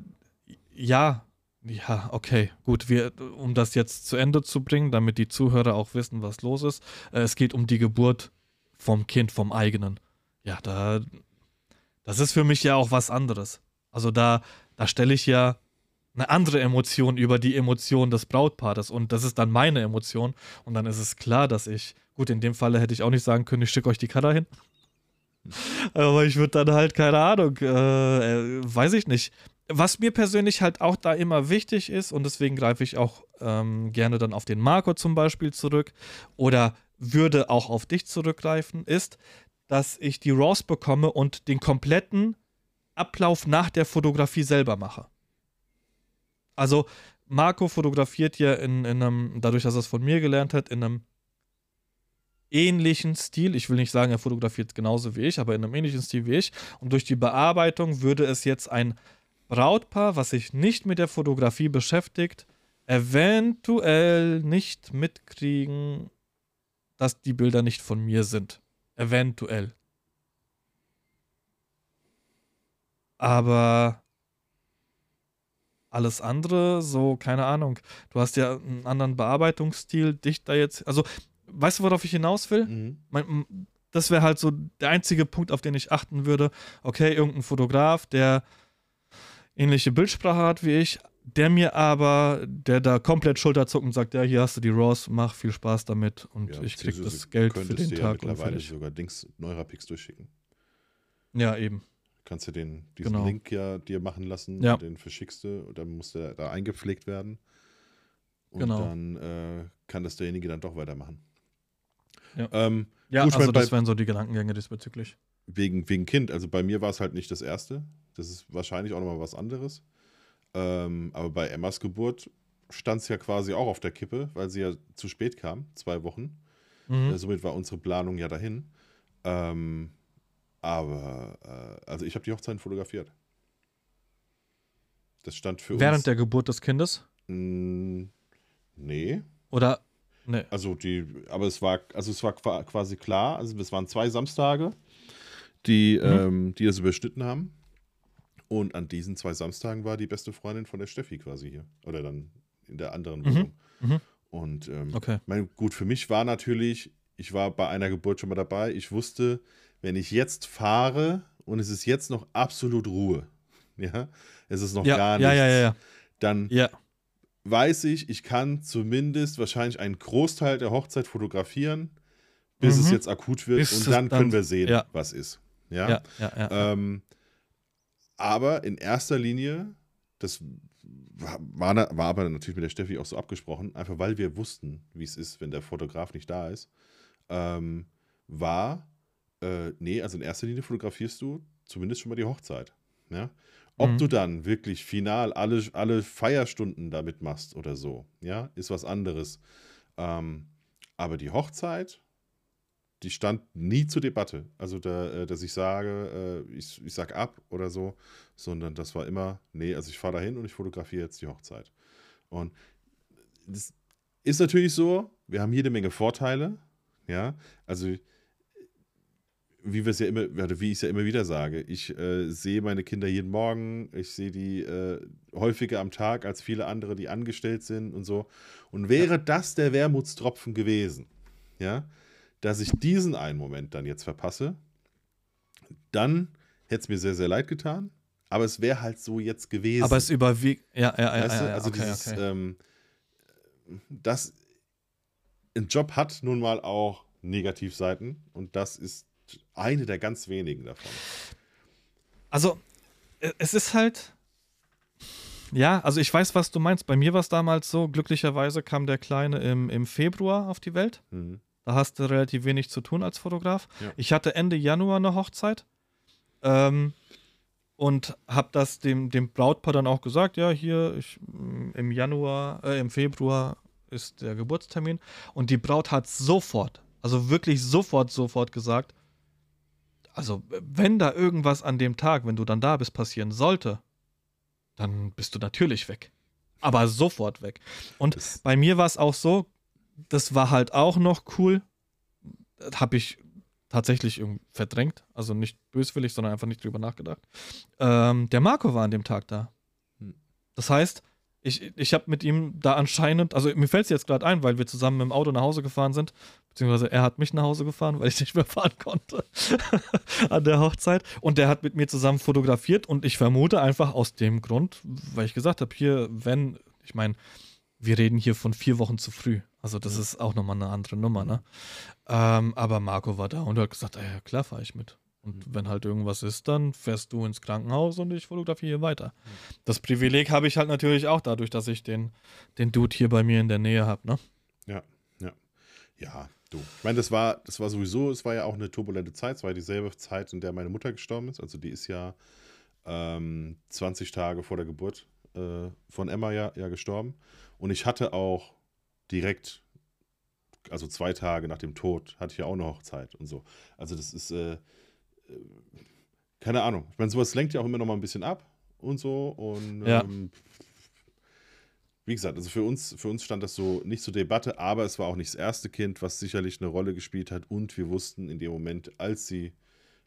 ja, ja, okay, gut. Wir, um das jetzt zu Ende zu bringen, damit die Zuhörer auch wissen, was los ist. Äh, es geht um die Geburt vom Kind, vom eigenen. Ja, da, das ist für mich ja auch was anderes. Also da, da stelle ich ja eine andere Emotion über die Emotion des Brautpaares und das ist dann meine Emotion und dann ist es klar, dass ich, gut, in dem Falle hätte ich auch nicht sagen können, ich schicke euch die Kader hin. Aber ich würde dann halt, keine Ahnung, äh, äh, weiß ich nicht. Was mir persönlich halt auch da immer wichtig ist, und deswegen greife ich auch ähm, gerne dann auf den Marco zum Beispiel zurück oder würde auch auf dich zurückgreifen, ist, dass ich die RAWs bekomme und den kompletten Ablauf nach der Fotografie selber mache. Also, Marco fotografiert ja in, in einem, dadurch, dass er es von mir gelernt hat, in einem ähnlichen Stil. Ich will nicht sagen, er fotografiert genauso wie ich, aber in einem ähnlichen Stil wie ich. Und durch die Bearbeitung würde es jetzt ein Brautpaar, was sich nicht mit der Fotografie beschäftigt, eventuell nicht mitkriegen, dass die Bilder nicht von mir sind. Eventuell. Aber alles andere, so, keine Ahnung. Du hast ja einen anderen Bearbeitungsstil, dich da jetzt. Also, weißt du, worauf ich hinaus will? Mhm. Das wäre halt so der einzige Punkt, auf den ich achten würde. Okay, irgendein Fotograf, der ähnliche Bildsprache hat wie ich, der mir aber, der da komplett Schulterzuckend sagt, ja, hier hast du die Raws, mach viel Spaß damit und ja, ich krieg das Geld für den Tag. Ja mittlerweile sogar Dings Neurapix durchschicken. Ja, eben. Kannst du den, diesen genau. Link ja dir machen lassen, ja. den verschickst du, und dann muss der da eingepflegt werden. Und genau. dann äh, kann das derjenige dann doch weitermachen. Ja, ähm, ja gut, also das wären so die Gedankengänge diesbezüglich. Wegen, wegen Kind, also bei mir war es halt nicht das erste. Das ist wahrscheinlich auch nochmal was anderes. Ähm, aber bei Emmas Geburt stand es ja quasi auch auf der Kippe, weil sie ja zu spät kam, zwei Wochen. Mhm. Äh, somit war unsere Planung ja dahin. Ähm, aber, äh, also ich habe die Hochzeit fotografiert. Das stand für Während uns. Während der Geburt des Kindes? Mh, nee. Oder Nee. Also die, aber es war, also es war quasi klar, also es waren zwei Samstage, die, mhm. ähm, die das überschnitten haben. Und an diesen zwei Samstagen war die beste Freundin von der Steffi quasi hier. Oder dann in der anderen mhm. Wohnung. Mhm. Und ähm, okay. mein, gut, für mich war natürlich, ich war bei einer Geburt schon mal dabei. Ich wusste, wenn ich jetzt fahre und es ist jetzt noch absolut Ruhe, ja, es ist noch ja, gar nichts, ja, ja, ja, dann ja weiß ich, ich kann zumindest wahrscheinlich einen Großteil der Hochzeit fotografieren, bis mhm. es jetzt akut wird bis und dann können wir sehen, was ist. Ja, ja, ja, ja. Ähm, aber in erster Linie, das war, war aber natürlich mit der Steffi auch so abgesprochen, einfach weil wir wussten, wie es ist, wenn der Fotograf nicht da ist, ähm, war, äh, nee, also in erster Linie fotografierst du zumindest schon mal die Hochzeit. Ja? Ob mhm. du dann wirklich final alle, alle Feierstunden damit machst oder so, ja, ist was anderes. Ähm, aber die Hochzeit, die stand nie zur Debatte. Also, da, äh, dass ich sage, äh, ich, ich sag ab oder so, sondern das war immer, nee, also ich fahre dahin und ich fotografiere jetzt die Hochzeit. Und das ist natürlich so, wir haben jede Menge Vorteile, ja, also wie wir es ja immer, wie ich es ja immer wieder sage, ich äh, sehe meine Kinder jeden Morgen, ich sehe die äh, häufiger am Tag als viele andere, die angestellt sind und so. Und wäre das der Wermutstropfen gewesen, ja, dass ich diesen einen Moment dann jetzt verpasse, dann hätte es mir sehr, sehr leid getan. Aber es wäre halt so jetzt gewesen. Aber es überwiegt, ja, ja, ja. Weißt ja, ja also okay, dieses, okay. Ähm, das, ein Job hat nun mal auch Negativseiten und das ist eine der ganz wenigen davon. Also, äh, es ist halt. Ja, also ich weiß, was du meinst. Bei mir war es damals so, glücklicherweise kam der Kleine im, im Februar auf die Welt. Mhm. Da hast du relativ wenig zu tun als Fotograf. Ja. Ich hatte Ende Januar eine Hochzeit. Ähm, und habe das dem, dem Brautpaar dann auch gesagt, ja, hier ich, im Januar, äh, im Februar ist der Geburtstermin. Und die Braut hat sofort, also wirklich sofort, sofort gesagt, also wenn da irgendwas an dem Tag, wenn du dann da bist, passieren sollte, dann bist du natürlich weg. Aber sofort weg. Und das bei mir war es auch so, das war halt auch noch cool. Habe ich tatsächlich verdrängt. Also nicht böswillig, sondern einfach nicht drüber nachgedacht. Ähm, der Marco war an dem Tag da. Hm. Das heißt, ich, ich habe mit ihm da anscheinend, also mir fällt es jetzt gerade ein, weil wir zusammen im Auto nach Hause gefahren sind, beziehungsweise er hat mich nach Hause gefahren, weil ich nicht mehr fahren konnte an der Hochzeit. Und der hat mit mir zusammen fotografiert und ich vermute einfach aus dem Grund, weil ich gesagt habe, hier, wenn, ich meine, wir reden hier von vier Wochen zu früh. Also das ist auch nochmal eine andere Nummer, ne? Ähm, aber Marco war da und hat gesagt, ja klar fahre ich mit. Und mhm. wenn halt irgendwas ist, dann fährst du ins Krankenhaus und ich fotografiere weiter. Mhm. Das Privileg habe ich halt natürlich auch dadurch, dass ich den, den Dude hier bei mir in der Nähe habe, ne? Ja, ja. Ja, du. Ich meine, das war, das war sowieso, es war ja auch eine turbulente Zeit. Es war dieselbe Zeit, in der meine Mutter gestorben ist. Also die ist ja ähm, 20 Tage vor der Geburt äh, von Emma ja, ja gestorben. Und ich hatte auch direkt, also zwei Tage nach dem Tod, hatte ich ja auch eine Hochzeit und so. Also das ist, äh, äh, keine Ahnung. Ich meine, sowas lenkt ja auch immer noch mal ein bisschen ab und so. Und ja. ähm, wie gesagt, also für uns, für uns stand das so nicht zur Debatte, aber es war auch nicht das erste Kind, was sicherlich eine Rolle gespielt hat. Und wir wussten in dem Moment, als sie,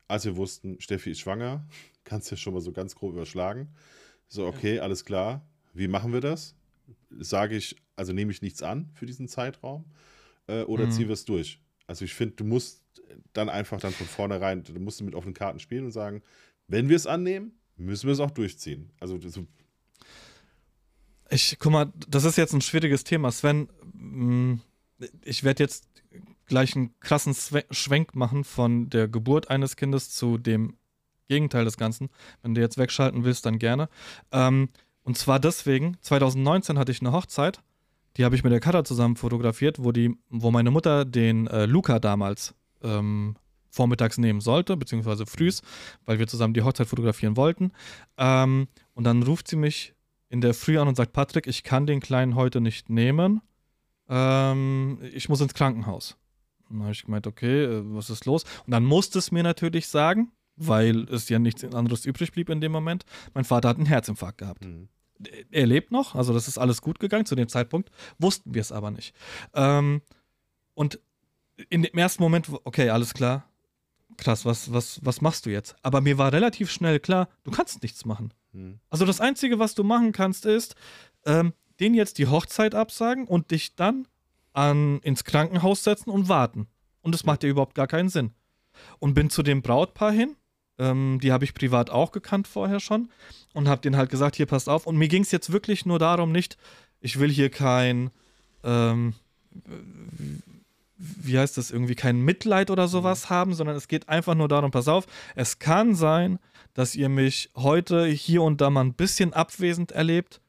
als wir wussten, Steffi ist schwanger, kannst du ja schon mal so ganz grob überschlagen. So, okay, alles klar. Wie machen wir das? Sage ich, also nehme ich nichts an für diesen Zeitraum äh, oder mhm. ziehen wir es durch? Also ich finde, du musst dann einfach dann von vornherein, du musst mit offenen Karten spielen und sagen, wenn wir es annehmen, müssen wir es auch durchziehen. Also so ich, guck mal, das ist jetzt ein schwieriges Thema. Sven, mm, ich werde jetzt gleich einen krassen Schwenk machen von der Geburt eines Kindes zu dem Gegenteil des Ganzen. Wenn du jetzt wegschalten willst, dann gerne. Ähm, und zwar deswegen, 2019 hatte ich eine Hochzeit, die habe ich mit der Katha zusammen fotografiert, wo, die, wo meine Mutter den äh, Luca damals ähm, vormittags nehmen sollte, beziehungsweise frühs, weil wir zusammen die Hochzeit fotografieren wollten. Ähm, und dann ruft sie mich in der Früh an und sagt, Patrick, ich kann den Kleinen heute nicht nehmen. Ähm, ich muss ins Krankenhaus. Und dann habe ich gemeint, okay, äh, was ist los? Und dann musste es mir natürlich sagen, weil es ja nichts anderes übrig blieb in dem Moment. Mein Vater hat einen Herzinfarkt gehabt. Mhm. Er lebt noch, also das ist alles gut gegangen. Zu dem Zeitpunkt wussten wir es aber nicht. Ähm, und in dem ersten Moment, okay, alles klar, krass, was, was, was machst du jetzt? Aber mir war relativ schnell klar, du kannst nichts machen. Mhm. Also das Einzige, was du machen kannst, ist, ähm, den jetzt die Hochzeit absagen und dich dann an, ins Krankenhaus setzen und warten. Und das macht ja überhaupt gar keinen Sinn. Und bin zu dem Brautpaar hin ähm, die habe ich privat auch gekannt vorher schon und habe denen halt gesagt, hier passt auf. Und mir ging es jetzt wirklich nur darum, nicht, ich will hier kein, ähm, wie heißt das, irgendwie kein Mitleid oder sowas mhm. haben, sondern es geht einfach nur darum, pass auf, es kann sein, dass ihr mich heute hier und da mal ein bisschen abwesend erlebt.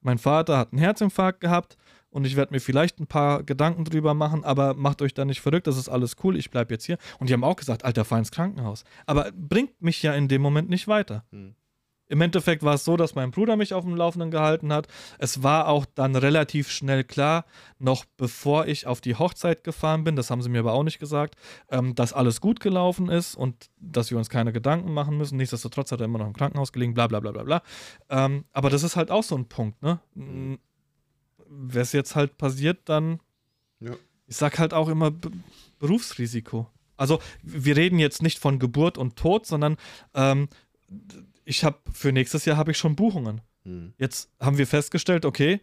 Mein Vater hat einen Herzinfarkt gehabt und ich werde mir vielleicht ein paar Gedanken drüber machen, aber macht euch da nicht verrückt, das ist alles cool, ich bleibe jetzt hier. Und die haben auch gesagt, Alter, fahr ins Krankenhaus. Aber bringt mich ja in dem Moment nicht weiter. Hm. Im Endeffekt war es so, dass mein Bruder mich auf dem Laufenden gehalten hat. Es war auch dann relativ schnell klar, noch bevor ich auf die Hochzeit gefahren bin, das haben sie mir aber auch nicht gesagt, ähm, dass alles gut gelaufen ist und dass wir uns keine Gedanken machen müssen. Nichtsdestotrotz hat er immer noch im Krankenhaus gelegen, bla bla bla bla bla. Ähm, aber das ist halt auch so ein Punkt, ne? Hm wäre es jetzt halt passiert, dann. Ja. Ich sag halt auch immer B Berufsrisiko. Also, wir reden jetzt nicht von Geburt und Tod, sondern ähm, ich habe für nächstes Jahr habe ich schon Buchungen. Hm. Jetzt haben wir festgestellt, okay,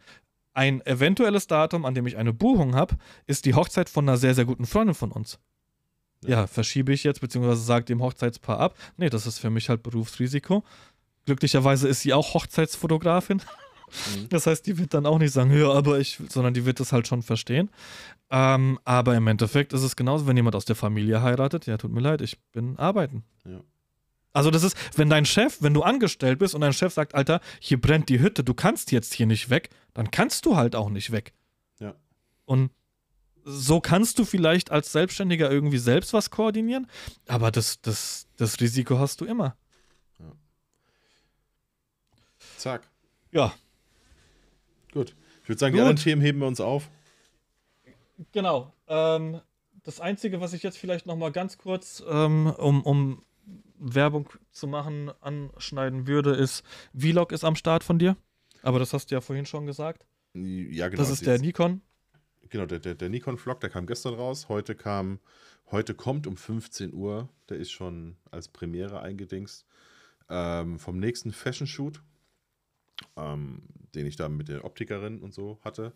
ein eventuelles Datum, an dem ich eine Buchung habe, ist die Hochzeit von einer sehr, sehr guten Freundin von uns. Ja. ja, verschiebe ich jetzt, beziehungsweise sage dem Hochzeitspaar ab. Nee, das ist für mich halt Berufsrisiko. Glücklicherweise ist sie auch Hochzeitsfotografin. Mhm. Das heißt, die wird dann auch nicht sagen, ja, aber ich, sondern die wird das halt schon verstehen. Ähm, aber im Endeffekt ist es genauso, wenn jemand aus der Familie heiratet, ja, tut mir leid, ich bin arbeiten. Ja. Also das ist, wenn dein Chef, wenn du angestellt bist und dein Chef sagt, Alter, hier brennt die Hütte, du kannst jetzt hier nicht weg, dann kannst du halt auch nicht weg. Ja. Und so kannst du vielleicht als Selbstständiger irgendwie selbst was koordinieren, aber das, das, das Risiko hast du immer. Ja. Zack. Ja, Gut. Ich würde sagen, Gut. die anderen Themen heben wir uns auf. Genau. Ähm, das Einzige, was ich jetzt vielleicht noch mal ganz kurz, ähm, um, um Werbung zu machen, anschneiden würde, ist, Vlog ist am Start von dir. Aber das hast du ja vorhin schon gesagt. Ja, genau. Das ist der Nikon. Genau, der, der, der Nikon-Vlog, der kam gestern raus. Heute kam, heute kommt um 15 Uhr, der ist schon als Premiere eingedingst, ähm, vom nächsten Fashion-Shoot ähm, den ich da mit der Optikerin und so hatte.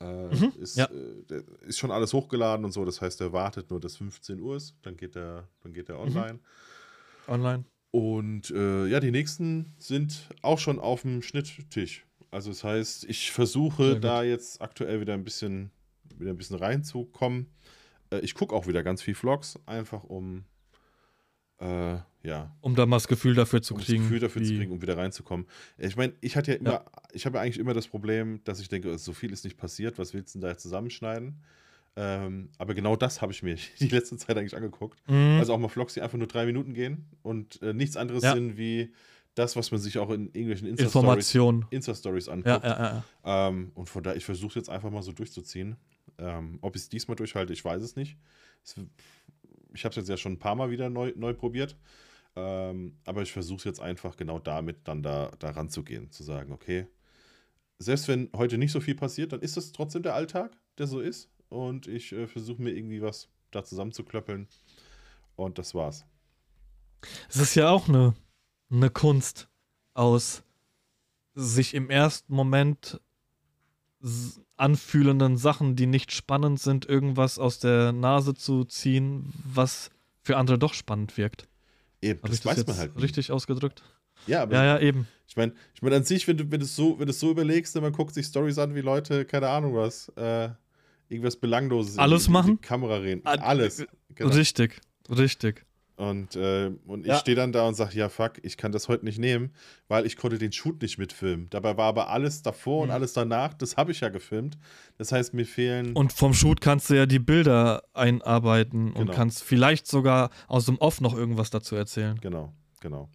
Äh, mhm, ist, ja. äh, ist schon alles hochgeladen und so. Das heißt, er wartet nur, dass 15 Uhr ist. Dann geht er, dann geht er mhm. online. Mhm. Online. Und äh, ja, die nächsten sind auch schon auf dem Schnitttisch. Also das heißt, ich versuche da jetzt aktuell wieder ein bisschen, wieder ein bisschen reinzukommen. Äh, ich gucke auch wieder ganz viel Vlogs, einfach um Äh, ja. Um da mal das Gefühl dafür zu um kriegen. das Gefühl dafür zu kriegen, um wieder reinzukommen. Ich meine, ich hatte ja immer, ich habe ja eigentlich immer das Problem, dass ich denke, so viel ist nicht passiert, was willst du denn da jetzt zusammenschneiden? Ähm, aber genau das habe ich mir die letzte Zeit eigentlich angeguckt. Mhm. Also auch mal Vlogs, die einfach nur drei Minuten gehen und äh, nichts anderes Ja. sind wie das, was man sich auch in irgendwelchen Insta-Stories Ja, anguckt. ja, ja. Ähm, und von daher, ich versuche jetzt einfach mal so durchzuziehen. Ähm, ob ich es diesmal durchhalte, ich weiß es nicht. Es, ich habe es jetzt ja schon ein paar Mal wieder neu, neu probiert. Ähm, aber ich versuche es jetzt einfach genau damit dann da, da ranzugehen. Zu sagen, okay, selbst wenn heute nicht so viel passiert, dann ist das trotzdem der Alltag, der so ist. Und ich äh, versuche mir irgendwie was da zusammenzuklöppeln. Und das war's. Es ist ja auch eine, eine Kunst aus sich im ersten Moment anfühlenden Sachen, die nicht spannend sind, irgendwas aus der Nase zu ziehen, was für andere doch spannend wirkt. Eben, Habe das das weiß jetzt man halt. nie. richtig ausgedrückt? Ja, aber Ja, ja, eben. Ich meine, ich mein, an sich, wenn du, wenn du es so, wenn du es so überlegst, ne, man guckt sich Stories an, wie Leute, keine Ahnung was, äh, irgendwas Belangloses Alles in, in machen? die Kamera reden. Alles. Genau. Richtig, richtig. Und, äh, und ich Ja. stehe dann da und sage, ja, fuck, ich kann das heute nicht nehmen, weil ich konnte den Shoot nicht mitfilmen. Dabei war aber alles davor und Mhm. alles danach, das habe ich ja gefilmt. Das heißt, mir fehlen. Und vom Shoot kannst du ja die Bilder einarbeiten und Genau. kannst vielleicht sogar aus dem Off noch irgendwas dazu erzählen. genau, genau.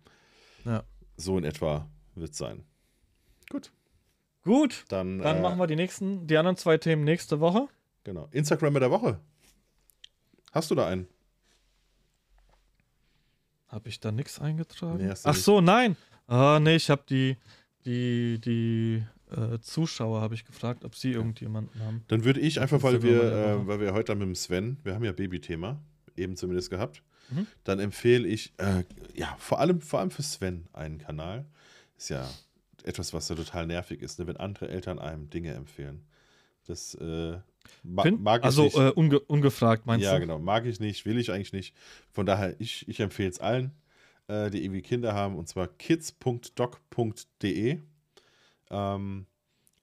Ja. So in etwa wird es sein. Gut, Gut, dann, dann äh, machen wir die nächsten, die anderen zwei Themen nächste Woche. Genau. Instagram der Woche. Hast du da einen? Habe ich da nichts eingetragen? Nee, Ach so, nein. Ah, nee, ich habe die, die, die äh, Zuschauer habe ich gefragt, ob sie irgendjemanden haben. Dann würde ich einfach, weil wir, äh, weil wir heute mit dem Sven, wir haben ja Babythema, eben zumindest gehabt, Mhm. dann empfehle ich, äh, ja, vor allem, vor allem für Sven einen Kanal. Ist ja etwas, was ja total nervig ist, ne, wenn andere Eltern einem Dinge empfehlen. Das äh, ma mag ich also nicht. äh, unge ungefragt, meinst ja, du? genau. Mag ich nicht, will ich eigentlich nicht. Von daher, ich, ich empfehle es allen, äh, die irgendwie Kinder haben, und zwar kids.doc.de. Ähm,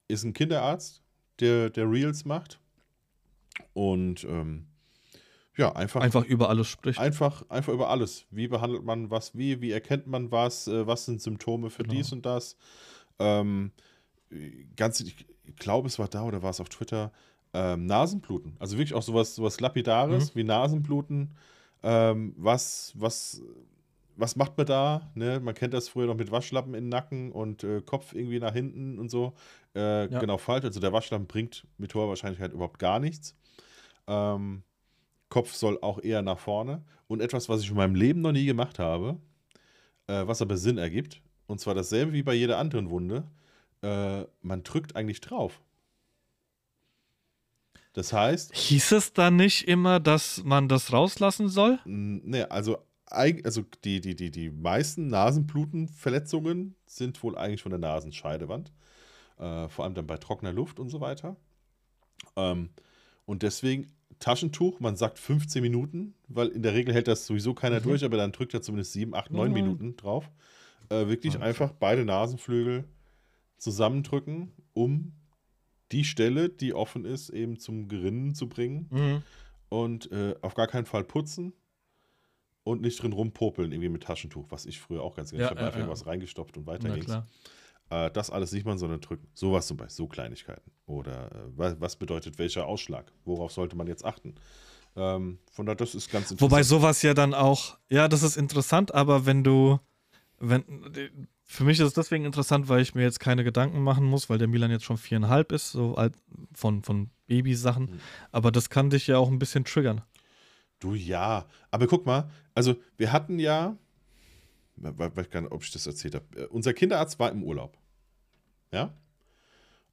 ist ein Kinderarzt, der, der Reels macht. Und ähm, ja, einfach, Einfach über alles spricht. einfach, einfach über alles. Wie behandelt man was wie, wie erkennt man was, äh, was sind Symptome für Genau. dies und das. Ähm, ganz, ich, ich glaube, es war da oder war es auf Twitter, ähm, Nasenbluten. Also wirklich auch sowas, sowas Lapidares Mhm. wie Nasenbluten. Ähm, was, was, was macht man da? Ne? Man kennt das früher noch mit Waschlappen in den Nacken und äh, Kopf irgendwie nach hinten und so. Äh, Ja. Genau falsch. Also der Waschlappen bringt mit hoher Wahrscheinlichkeit überhaupt gar nichts. Ähm, Kopf soll auch eher nach vorne. Und etwas, was ich in meinem Leben noch nie gemacht habe, äh, was aber Sinn ergibt. Und zwar dasselbe wie bei jeder anderen Wunde. Äh, man drückt eigentlich drauf. Das heißt, Hieß es da nicht immer, dass man das rauslassen soll? n- ne, also, also die, die, die, die meisten Nasenblutenverletzungen sind wohl eigentlich von der Nasenscheidewand. Äh, vor allem dann bei trockener Luft und so weiter. Ähm, und deswegen Taschentuch, man sagt 15 Minuten, weil in der Regel hält das sowieso keiner Mhm. durch, aber dann drückt er zumindest 7, 8, 9 Ja. Minuten drauf. Äh, wirklich Okay. einfach beide Nasenflügel zusammendrücken, um die Stelle, die offen ist, eben zum Gerinnen zu bringen Mhm. und äh, auf gar keinen Fall putzen und nicht drin rumpopeln, irgendwie mit Taschentuch, was ich früher auch ganz gerne. Ja, ich habe einfach irgendwas reingestopft und weiter Na ging's. klar. Äh, das alles nicht machen, sondern drücken. Sowas zum Beispiel, so Kleinigkeiten. Oder äh, was, was bedeutet welcher Ausschlag? Worauf sollte man jetzt achten? Ähm, von daher, das ist ganz interessant. Wobei sowas ja dann auch, ja, das ist interessant, aber wenn du, wenn, für mich ist es deswegen interessant, weil ich mir jetzt keine Gedanken machen muss, weil der Milan jetzt schon viereinhalb ist, so alt von, von Babysachen. Mhm. Aber das kann dich ja auch ein bisschen triggern. Du ja, aber guck mal, also wir hatten ja, we- we- weiß gar nicht, ob ich das erzählt habe, äh, unser Kinderarzt war im Urlaub. Ja?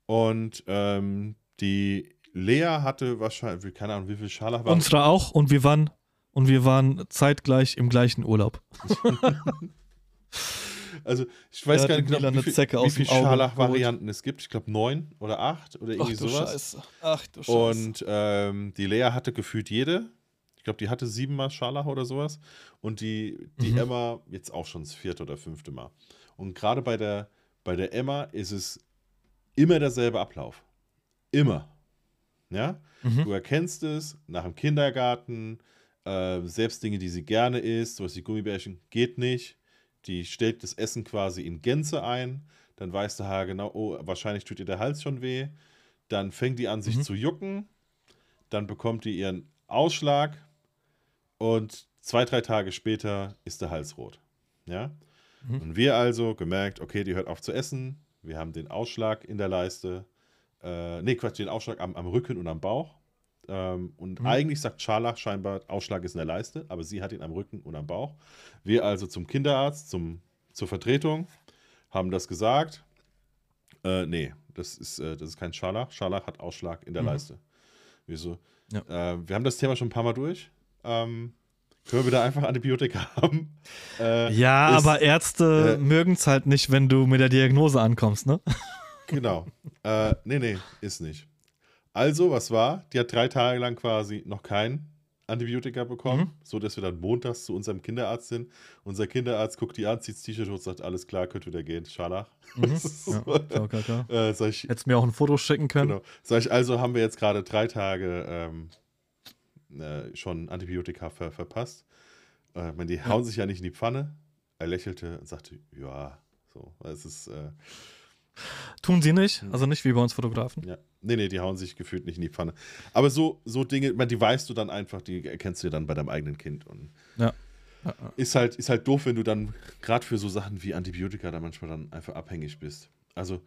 Und ähm, die Lea hatte wahrscheinlich, keine Ahnung, wie viel Scharlach war. Unsere auch und wir waren, und wir waren zeitgleich im gleichen Urlaub. Also ich weiß gar nicht genau, wie viel, Zecke wie aus viel dem Auge Scharlach-Varianten es gibt. Ich glaube neun oder acht oder irgendwie sowas. Ach du Und ähm, die Lea hatte gefühlt jede. Ich glaube, die hatte siebenmal Scharlach oder sowas. Und die, die Mhm. Emma jetzt auch schon das vierte oder fünfte Mal. Und gerade bei der, bei der Emma ist es immer derselbe Ablauf. Immer. Ja? Mhm. Du erkennst es nach dem Kindergarten, Äh, selbst Dinge, die sie gerne isst, sowas wie Gummibärchen, geht nicht. Die stellt das Essen quasi in Gänze ein. Dann weiß der Haar genau, oh, wahrscheinlich tut ihr der Hals schon weh. Dann fängt die an, sich Mhm. zu jucken. Dann bekommt die ihren Ausschlag. Und zwei, drei Tage später ist der Hals rot. Ja? Mhm. Und wir also gemerkt, okay, die hört auf zu essen. Wir haben den Ausschlag in der Leiste. Äh, nee, Quatsch, den Ausschlag am, am Rücken und am Bauch. Ähm, und Mhm. eigentlich sagt Scharlach scheinbar, Ausschlag ist in der Leiste, aber sie hat ihn am Rücken und am Bauch. Wir also zum Kinderarzt, zum, zur Vertretung, haben das gesagt. Äh, nee, das ist, äh, das ist kein Scharlach. Scharlach hat Ausschlag in der Mhm. Leiste. Wieso? Ja. Äh, wir haben das Thema schon ein paar Mal durch. Ähm, können wir wieder einfach Antibiotika haben? Äh, Ja, ist- aber Ärzte äh, mögen es halt nicht, wenn du mit der Diagnose ankommst, ne? Genau. äh, nee, nee, ist nicht. Also, was war? Die hat drei Tage lang quasi noch kein Antibiotika bekommen, Mhm. so dass wir dann montags zu unserem Kinderarzt sind. Unser Kinderarzt guckt die an, zieht das T-Shirt hoch und sagt, alles klar, könnte wieder gehen. Scharlach. Mhm. Ja, klar, klar, klar. Äh, sag ich, Hättest mir auch ein Foto schicken können. genau. Sag ich, also haben wir jetzt gerade drei Tage ähm, äh, schon Antibiotika ver verpasst. Äh, ich meine, die hauen sich ja nicht in die Pfanne. Er lächelte und sagte, ja, so, es ist, äh, Tun sie nicht, Mhm. also nicht wie bei uns Fotografen. Ja. Nee, nee, die hauen sich gefühlt nicht in die Pfanne. Aber so, so Dinge, die weißt du dann einfach, die erkennst du ja dann bei deinem eigenen Kind. Und Ja. Ist halt, ist halt doof, wenn du dann gerade für so Sachen wie Antibiotika da manchmal dann einfach abhängig bist. Also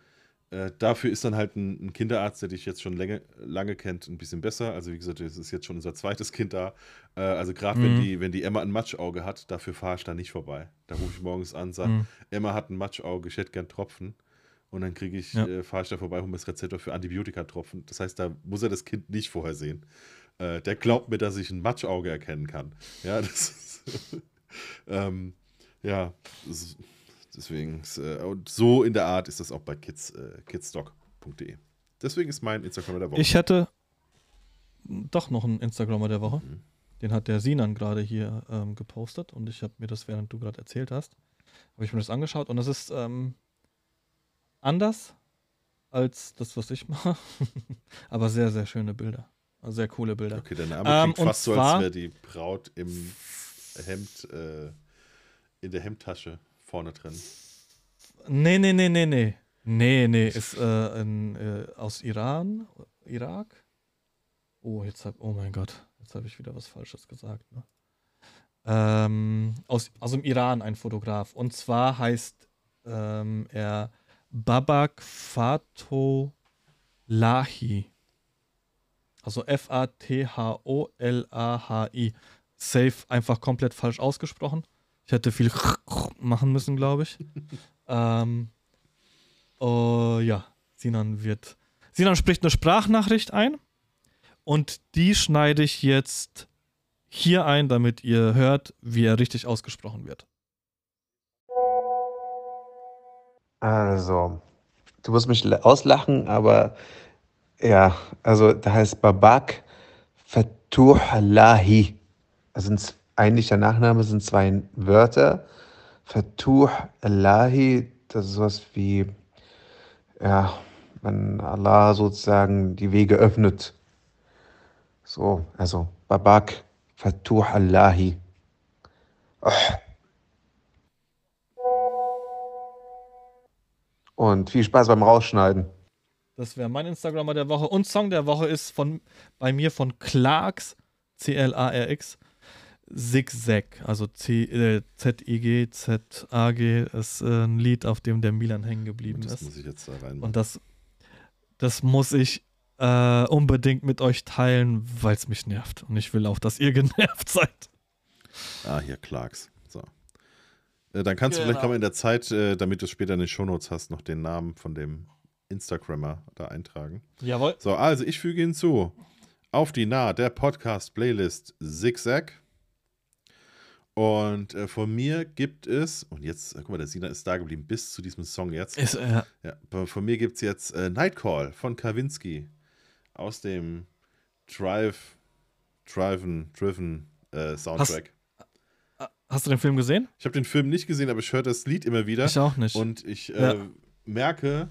äh, dafür ist dann halt ein, ein Kinderarzt, der dich jetzt schon lange, lange kennt, ein bisschen besser. Also wie gesagt, es ist jetzt schon unser zweites Kind da. Äh, also gerade wenn, Mhm. die, wenn die Emma ein Matschauge hat, dafür fahre ich da nicht vorbei. Da rufe ich morgens an, sage, Mhm. Emma hat ein Matschauge, ich hätte gern Tropfen. Und dann kriege ich, Ja. äh, fahre ich da vorbei, hole mir das Rezept für Antibiotikatropfen. Das heißt, da muss er das Kind nicht vorher sehen. Äh, der glaubt mir, dass ich ein Matschauge erkennen kann. Ja, das ist, ähm, ja, das deswegen, ist, äh, und so in der Art ist das auch bei kids, äh, kidsdoc.de. Deswegen ist mein Instagram der Woche. Ich hätte doch noch einen Instagrammer der Woche. Mhm. Den hat der Sinan gerade hier ähm, gepostet und ich habe mir das, während du gerade erzählt hast, habe ich mir das angeschaut und das ist ähm, anders als das, was ich mache, aber sehr, sehr schöne Bilder. Also sehr coole Bilder. Okay, der Name Ähm, klingt fast so, als wäre die Braut im Hemd, äh, in der Hemdtasche vorne drin. Nee, nee, nee, nee, nee. Nee, nee, ist äh, ein, äh, aus Iran, Irak. Oh, jetzt hab, oh mein Gott, jetzt habe ich wieder was Falsches gesagt. Ne? Ähm, aus, aus dem Iran ein Fotograf. Und zwar heißt ähm, er Babak Fato Lahi. Also F-A-T-H-O-L-A-H-I. Safe einfach komplett falsch ausgesprochen. Ich hätte viel machen müssen, glaube ich. ähm, oh, ja, Sinan wird. Sinan spricht eine Sprachnachricht ein und die schneide ich jetzt hier ein, damit ihr hört, wie er richtig ausgesprochen wird. Also, du wirst mich la- auslachen, aber ja, also da heißt Babak Fatuh Lahi. Also ein z- eigentlich der Nachname sind zwei Wörter. Fatuh Lahi, das ist sowas wie, ja, wenn Allah sozusagen die Wege öffnet. So, also Babak Fatuh Lahi. Und viel Spaß beim Rausschneiden. Das wäre mein Instagrammer der Woche. Und Song der Woche ist von bei mir von Clarks, C-L-A-R-X, Zigzag, also C, äh, Z-I-G, Z-A-G, ist äh, ein Lied, auf dem der Milan hängen geblieben Das ist. muss ich jetzt da rein. Und das, das muss ich äh, unbedingt mit euch teilen, weil es mich nervt. Und ich will auch, dass ihr genervt seid. Ah, hier Clarks. Äh, dann kannst du Genau. vielleicht kommen in der Zeit, äh, damit du es später in den Shownotes hast, noch den Namen von dem Instagrammer da eintragen. Jawohl. So, also ich füge hinzu auf die Nah der Podcast-Playlist Zigzag. Und äh, von mir gibt es, und jetzt, äh, guck mal, der Sina ist da geblieben bis zu diesem Song jetzt. Ist, äh, Ja, von mir gibt es jetzt äh, Nightcall von Kawinski aus dem Drive, Driven, Driven äh, Soundtrack. Hast du den Film gesehen? Ich habe den Film nicht gesehen, aber ich höre das Lied immer wieder. Ich auch nicht. Und ich Ja. äh, merke,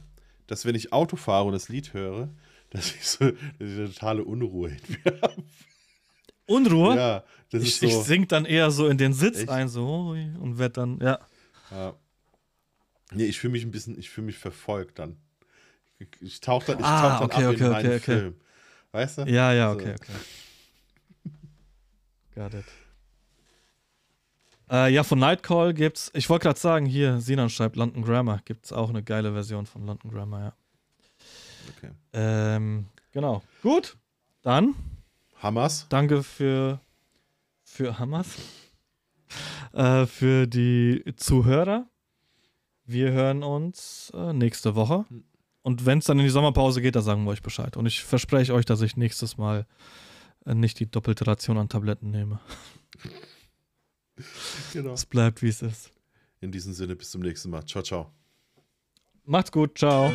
dass wenn ich Auto fahre und das Lied höre, dass ich so dass ich eine totale Unruhe in mir habe. Unruhe? Ja, das ich, ist so. ich sink dann eher so in den Sitz Echt? ein, so und werd dann, ja. Ja. Nee, ich fühle mich ein bisschen, ich fühle mich verfolgt dann. Ich, ich tauche dann, ich Ah, tauch dann okay, ab okay, in meinen okay, okay. Film. Weißt du? Ja, ja, So. okay, okay. Got it. Äh, ja, von Nightcall gibt's, ich wollte gerade sagen, hier, Sinan schreibt London Grammar, gibt's auch eine geile Version von London Grammar, ja. Okay. Ähm, genau. Gut, dann Hamas? danke für, für Hamas, äh, für die Zuhörer. Wir hören uns äh, nächste Woche. Und wenn es dann in die Sommerpause geht, dann sagen wir euch Bescheid. Und ich verspreche euch, dass ich nächstes Mal äh, nicht die doppelte Ration an Tabletten nehme. Genau. Es bleibt, wie es ist. In diesem Sinne, bis zum nächsten Mal. Ciao, ciao. Macht's gut, ciao.